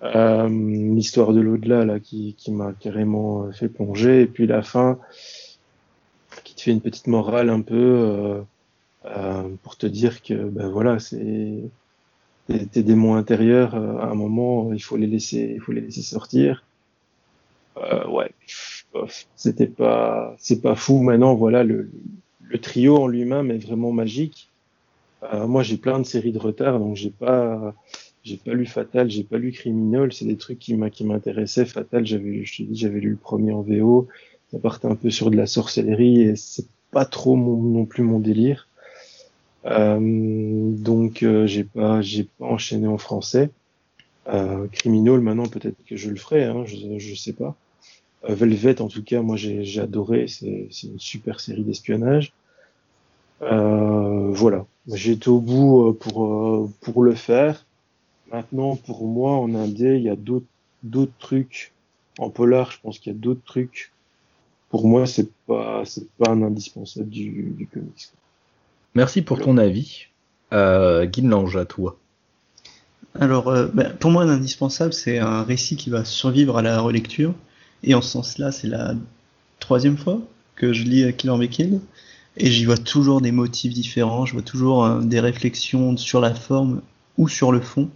Euh, L'histoire de l'au-delà là qui, qui m'a carrément fait plonger et puis la fin qui une petite morale un peu euh, euh, pour te dire que ben voilà c'est tes, démons intérieurs à un moment il faut les laisser il faut les laisser sortir euh, ouais, c'était pas, c'est pas fou. Maintenant, voilà, le, trio en lui-même est vraiment magique. Euh, moi, j'ai plein de séries de retard, donc j'ai pas, j'ai pas lu Fatal, j'ai pas lu Criminal. C'est des trucs qui m'intéressaient. Fatal, j'avais, je te dis, j'avais lu le premier en VO. Ça partait un peu sur de la sorcellerie et c'est pas trop mon, non plus mon délire. Euh, donc euh, j'ai pas, j'ai pas enchaîné en français. Euh, Criminal, maintenant peut-être que je le ferai, hein, je, je sais pas. Euh, Velvet, en tout cas, moi j'ai adoré. C'est une super série d'espionnage. Euh, voilà, j'ai été au bout euh, pour pour le faire. Maintenant, pour moi, en indé, il y a d'autres d'autres trucs. En polar, je pense qu'il y a d'autres trucs. Pour moi, c'est pas c'est pas un indispensable du, du comics. Merci pour ton avis. Euh, Lange, à toi. Alors, ben, pour moi, un indispensable, c'est un récit qui va survivre à la relecture. Et en ce sens-là, c'est la troisième fois que je lis Killer Be Kill. Et j'y vois toujours des motifs différents, je vois toujours euh, des réflexions sur la forme ou sur le fond.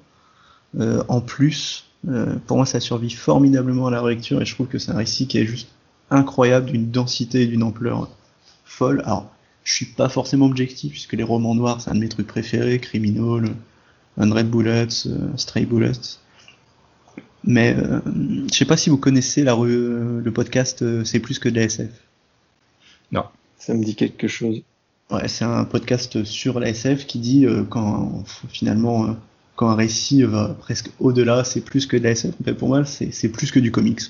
Euh, en plus, euh, pour moi, ça survit formidablement à la relecture et je trouve que c'est un récit qui est juste incroyable, d'une densité et d'une ampleur folle. Alors, je suis pas forcément objectif puisque les romans noirs, c'est un de mes trucs préférés, Criminal, Red Bullets, Stray Bullets. Mais euh, je sais pas si vous connaissez la euh, le podcast euh, C'est plus que de la SF. Non. Ça me dit quelque chose. Ouais, c'est un podcast sur la SF qui dit quand finalement quand un récit va presque au-delà, c'est plus que de la SF. Mais pour moi, c'est plus que du comics.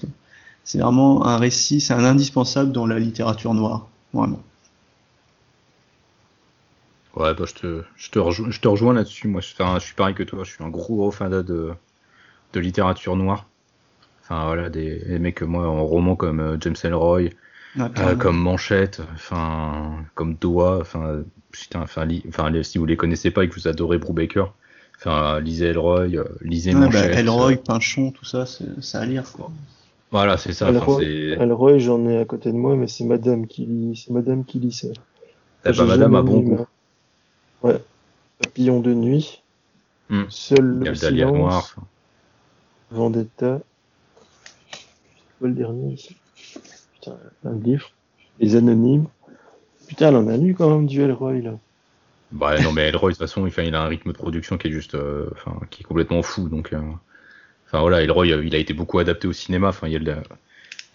C'est vraiment un récit, c'est un indispensable dans la littérature noire, vraiment. Ouais, bah, je, te, je, te rejoins, je te rejoins là-dessus. Moi, je, je, suis pareil que toi. Je suis un gros, gros fan de, de littérature noire. Enfin voilà, des, des mecs moi en roman comme euh, James Elroy, ah, euh, comme Manchette, enfin comme Doa, enfin putain, enfin, enfin si vous les connaissez pas et que vous adorez Brubaker, Enfin, lisez Elroy, euh, lisez bah, Manchette. Elroy, Pinchon, tout ça, c'est à lire quoi. Voilà, c'est ça. Elroy, Elroy, j'en ai à côté de moi, mais c'est madame qui lit, c'est madame qui lit ça. Eh ben, madame a bon goût. mais- Ouais. Papillon de nuit. Hmm. Seul le silence. noir. Vendetta. Quoi le dernier ici? Putain, un livre. Les anonymes. Putain, elle en a lu quand même du Elroy là. Bah non, mais Elroy, de toute façon, il a un rythme de production qui est juste, euh, enfin, qui est complètement fou. Donc, euh, enfin voilà, Elroy, euh, il a été beaucoup adapté au cinéma. Enfin, il y, a le-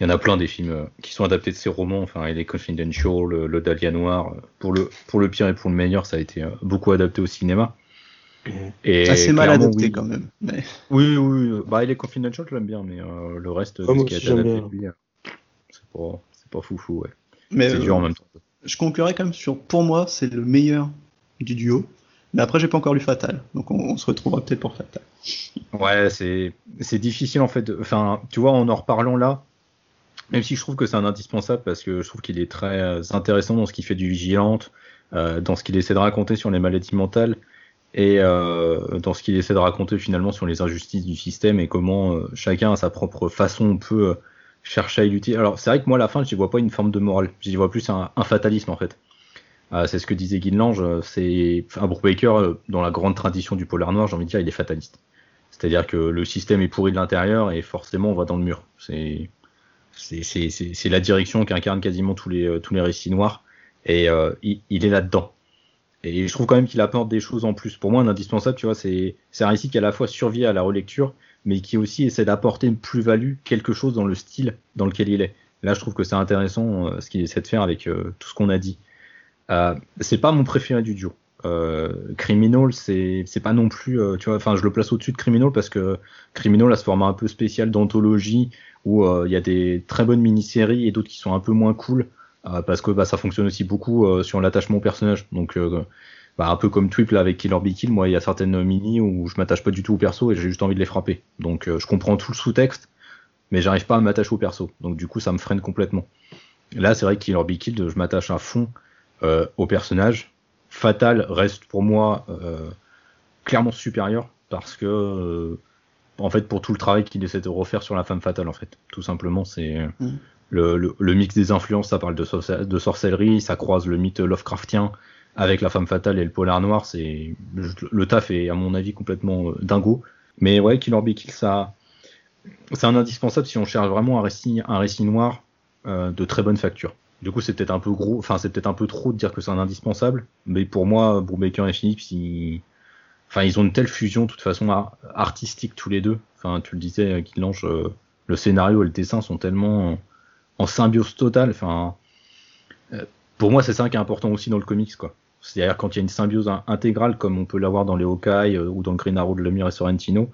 il y en a plein des films euh, qui sont adaptés de ses romans. Enfin, il est Confidential, le, le Dahlia Noir. euh, Pour le, pour le pire et pour le meilleur, ça a été beaucoup adapté au cinéma. Et Assez mal adapté oui. quand même. Mais... Oui, oui, oui. Bah, il est Confidential, je l'aime bien, mais euh, le reste de moi ce qui a adapté lui, c'est pas, c'est pas foufou, ouais. mais C'est euh, dur en même temps. je conclurai quand même sur, pour moi, c'est le meilleur du duo. Mais après, j'ai pas encore lu Fatal, donc on, se retrouvera peut-être pour Fatal. Ouais, c'est difficile en fait. Enfin, tu vois, en en reparlant là, même si je trouve que c'est un indispensable parce que je trouve qu'il est très euh, intéressant dans ce qu'il fait du vigilante, euh, dans ce qu'il essaie de raconter sur les maladies mentales et euh, dans ce qu'il essaie de raconter finalement sur les injustices du système et comment chacun à sa propre façon on peut chercher à lutter. Alors c'est vrai que moi à la fin, je vois pas une forme de morale, j'y vois plus un fatalisme en fait. Euh, c'est ce que disait Guy Lange, euh, c'est un Brubaker euh, dans la grande tradition du polar noir, j'ai envie de dire, il est fataliste. C'est-à-dire que le système est pourri de l'intérieur et forcément on va dans le mur. C'est la direction qu'incarnent quasiment tous les tous les récits noirs et il, est là-dedans. Et je trouve quand même qu'il apporte des choses en plus. Pour moi, un indispensable, tu vois, c'est un récit qui à la fois survit à la relecture, mais qui aussi essaie d'apporter une plus-value, quelque chose dans le style dans lequel il est. Là, je trouve que c'est intéressant ce qu'il essaie de faire avec tout ce qu'on a dit. Euh, c'est pas mon préféré du duo. Euh, Criminal, c'est pas non plus, euh, tu vois, enfin, je le place au-dessus de Criminal parce que Criminal a ce format un peu spécial d'anthologie où il y a des très bonnes mini-séries et d'autres qui sont un peu moins cool parce que bah, ça fonctionne aussi beaucoup sur l'attachement au personnage. Donc, bah, un peu comme Twip avec Killer Be Kill, moi, il y a certaines mini où je m'attache pas du tout au perso et j'ai juste envie de les frapper. Donc, je comprends tout le sous-texte, mais j'arrive pas à m'attacher au perso. Donc, du coup, ça me freine complètement. Là, c'est vrai que Killer Be Kill, je m'attache à fond euh, au personnage. Fatal reste pour moi euh, clairement supérieur parce que euh, en fait pour tout le travail qu'il essaie de refaire sur la femme fatale en fait tout simplement c'est Mm. le, le, le mix des influences ça parle de, sorce- de sorcellerie ça croise le mythe Lovecraftien avec la femme fatale et le polar noir c'est le, taf est à mon avis complètement dingo mais ouais Killer Be Kill ça c'est un indispensable si on cherche vraiment un récit un récit noir de très bonne facture du coup, c'est peut-être un peu gros, enfin, c'est peut-être un peu trop de dire que c'est un indispensable, mais pour moi, Brubaker et Phillips, ils, enfin, ils ont une telle fusion, de toute façon, ar- artistique tous les deux. Enfin, tu le disais, Guilange, euh, le scénario et le dessin sont tellement en, symbiose totale. Enfin, euh, pour moi, c'est ça qui est important aussi dans le comics, quoi. C'est-à-dire quand il y a une symbiose in- intégrale, comme on peut l'avoir dans les Hawkeye euh, ou dans le Green Arrow de Lemire et Sorrentino,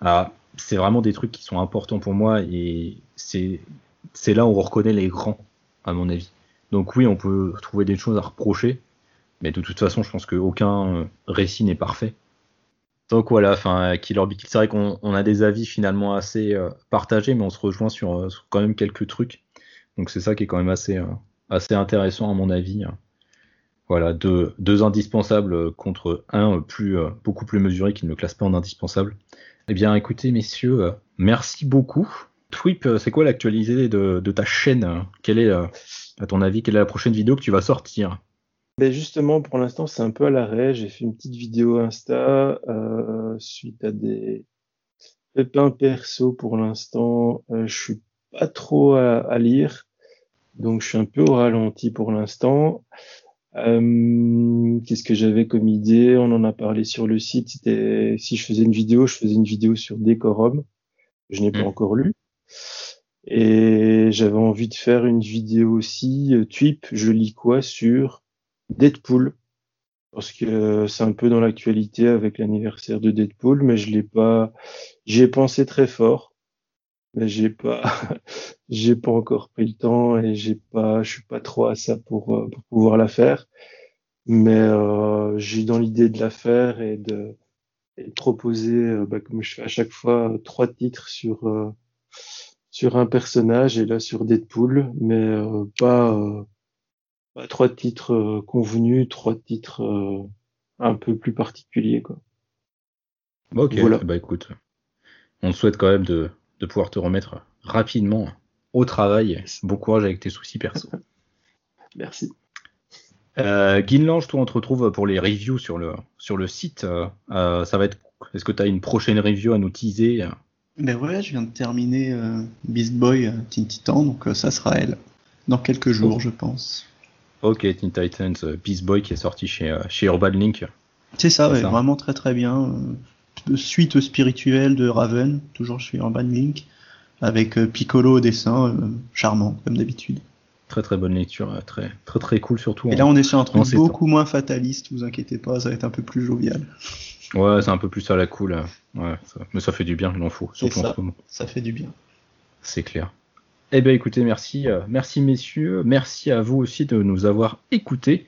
ah, c'est vraiment des trucs qui sont importants pour moi et c'est là où on reconnaît les grands à mon avis. Donc oui, on peut trouver des choses à reprocher, mais de toute façon, je pense qu'aucun euh, récit n'est parfait. Donc voilà, enfin, Killer Be c'est vrai qu'on on a des avis finalement assez euh, partagés, mais on se rejoint sur, euh, sur quand même quelques trucs. Donc c'est ça qui est quand même assez, assez intéressant à mon avis. Voilà, deux, indispensables contre un plus, beaucoup plus mesuré qui ne le classe pas en indispensable. Eh bien, écoutez, messieurs, merci beaucoup. Twip, euh, c'est quoi l'actualité de, de ta chaîne hein? Quelle est, euh, à ton avis, quelle est la prochaine vidéo que tu vas sortir? Ben justement, pour l'instant, c'est un peu à l'arrêt. J'ai fait une petite vidéo Insta euh, suite à des pépins perso pour l'instant. Euh, je suis pas trop à, à lire, donc je suis un peu au ralenti pour l'instant. Euh, Qu'est-ce que j'avais comme idée? On en a parlé sur le site. Si je faisais une vidéo, je faisais une vidéo sur Décorum. Je n'ai pas Mm. encore lu. Et j'avais envie de faire une vidéo aussi. euh, Twip, je lis quoi sur Deadpool? Parce que c'est un peu dans l'actualité avec l'anniversaire de Deadpool, mais je l'ai pas. J'y ai pensé très fort, mais j'ai pas, j'ai pas encore pris le temps et j'ai pas, je suis pas trop à ça pour, euh, pouvoir la faire. Mais euh, j'ai dans l'idée de la faire et de, et de proposer, euh, bah, comme je fais à chaque fois, trois titres sur sur un personnage et là sur Deadpool, mais euh, pas euh, pas trois titres euh, convenus, trois titres un peu plus particuliers quoi. Ok, bah écoute, on te souhaite quand même de, de pouvoir te remettre rapidement au travail. Bon courage avec tes soucis perso. Merci. Euh, Guinlange, toi, on te retrouve pour les reviews sur le, sur le site. Ça va être. Est-ce que tu as une prochaine review à nous teaser? Ben ouais, je viens de terminer euh, Beast Boy Teen Titan, donc ça sera elle. Dans quelques jours, oh. je pense. Ok, Teen Titans Beast Boy qui est sorti chez, chez Urban Link. C'est ça, ouais, vraiment très très bien. Suite spirituelle de Raven, toujours chez Urban Link, avec Piccolo au dessin, charmant, comme d'habitude. Très très bonne lecture, euh, très très très cool surtout. Et là on est sur un truc beaucoup moins fataliste, vous inquiétez pas, ça va être un peu plus jovial. Ouais, c'est un peu plus à la cool, ouais, mais ça fait du bien, il en faut, surtout ça, en ce moment. Ça fait du bien. C'est clair. Eh bien écoutez, merci, euh, merci messieurs, merci à vous aussi de nous avoir écoutés.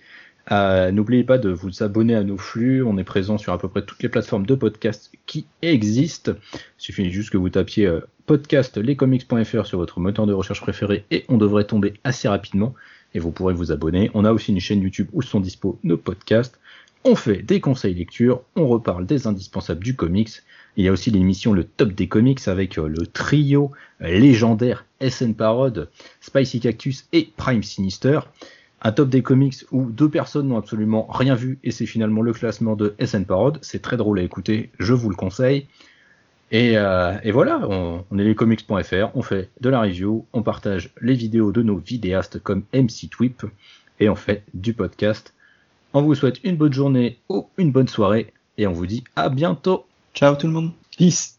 Euh, n'oubliez pas de vous abonner à nos flux. On est présent sur à peu près toutes les plateformes de podcast qui existent. Il suffit juste que vous tapiez euh, podcast lescomics.fr sur votre moteur de recherche préféré et on devrait tomber assez rapidement et vous pourrez vous abonner. On a aussi une chaîne YouTube où sont dispo nos podcasts. On fait des conseils lecture, on reparle des indispensables du comics. Il y a aussi l'émission Le Top des Comics avec euh, le trio légendaire SN Parod, Spicy Cactus et Prime Sinister un top des comics où deux personnes n'ont absolument rien vu et c'est finalement le classement de SN Parod. C'est très drôle à écouter, je vous le conseille. Et, euh, voilà, on, est lescomics.fr, on fait de la review, on partage les vidéos de nos vidéastes comme MC Twip et on fait du podcast. On vous souhaite une bonne journée ou une bonne soirée et on vous dit à bientôt. Ciao tout le monde. Peace.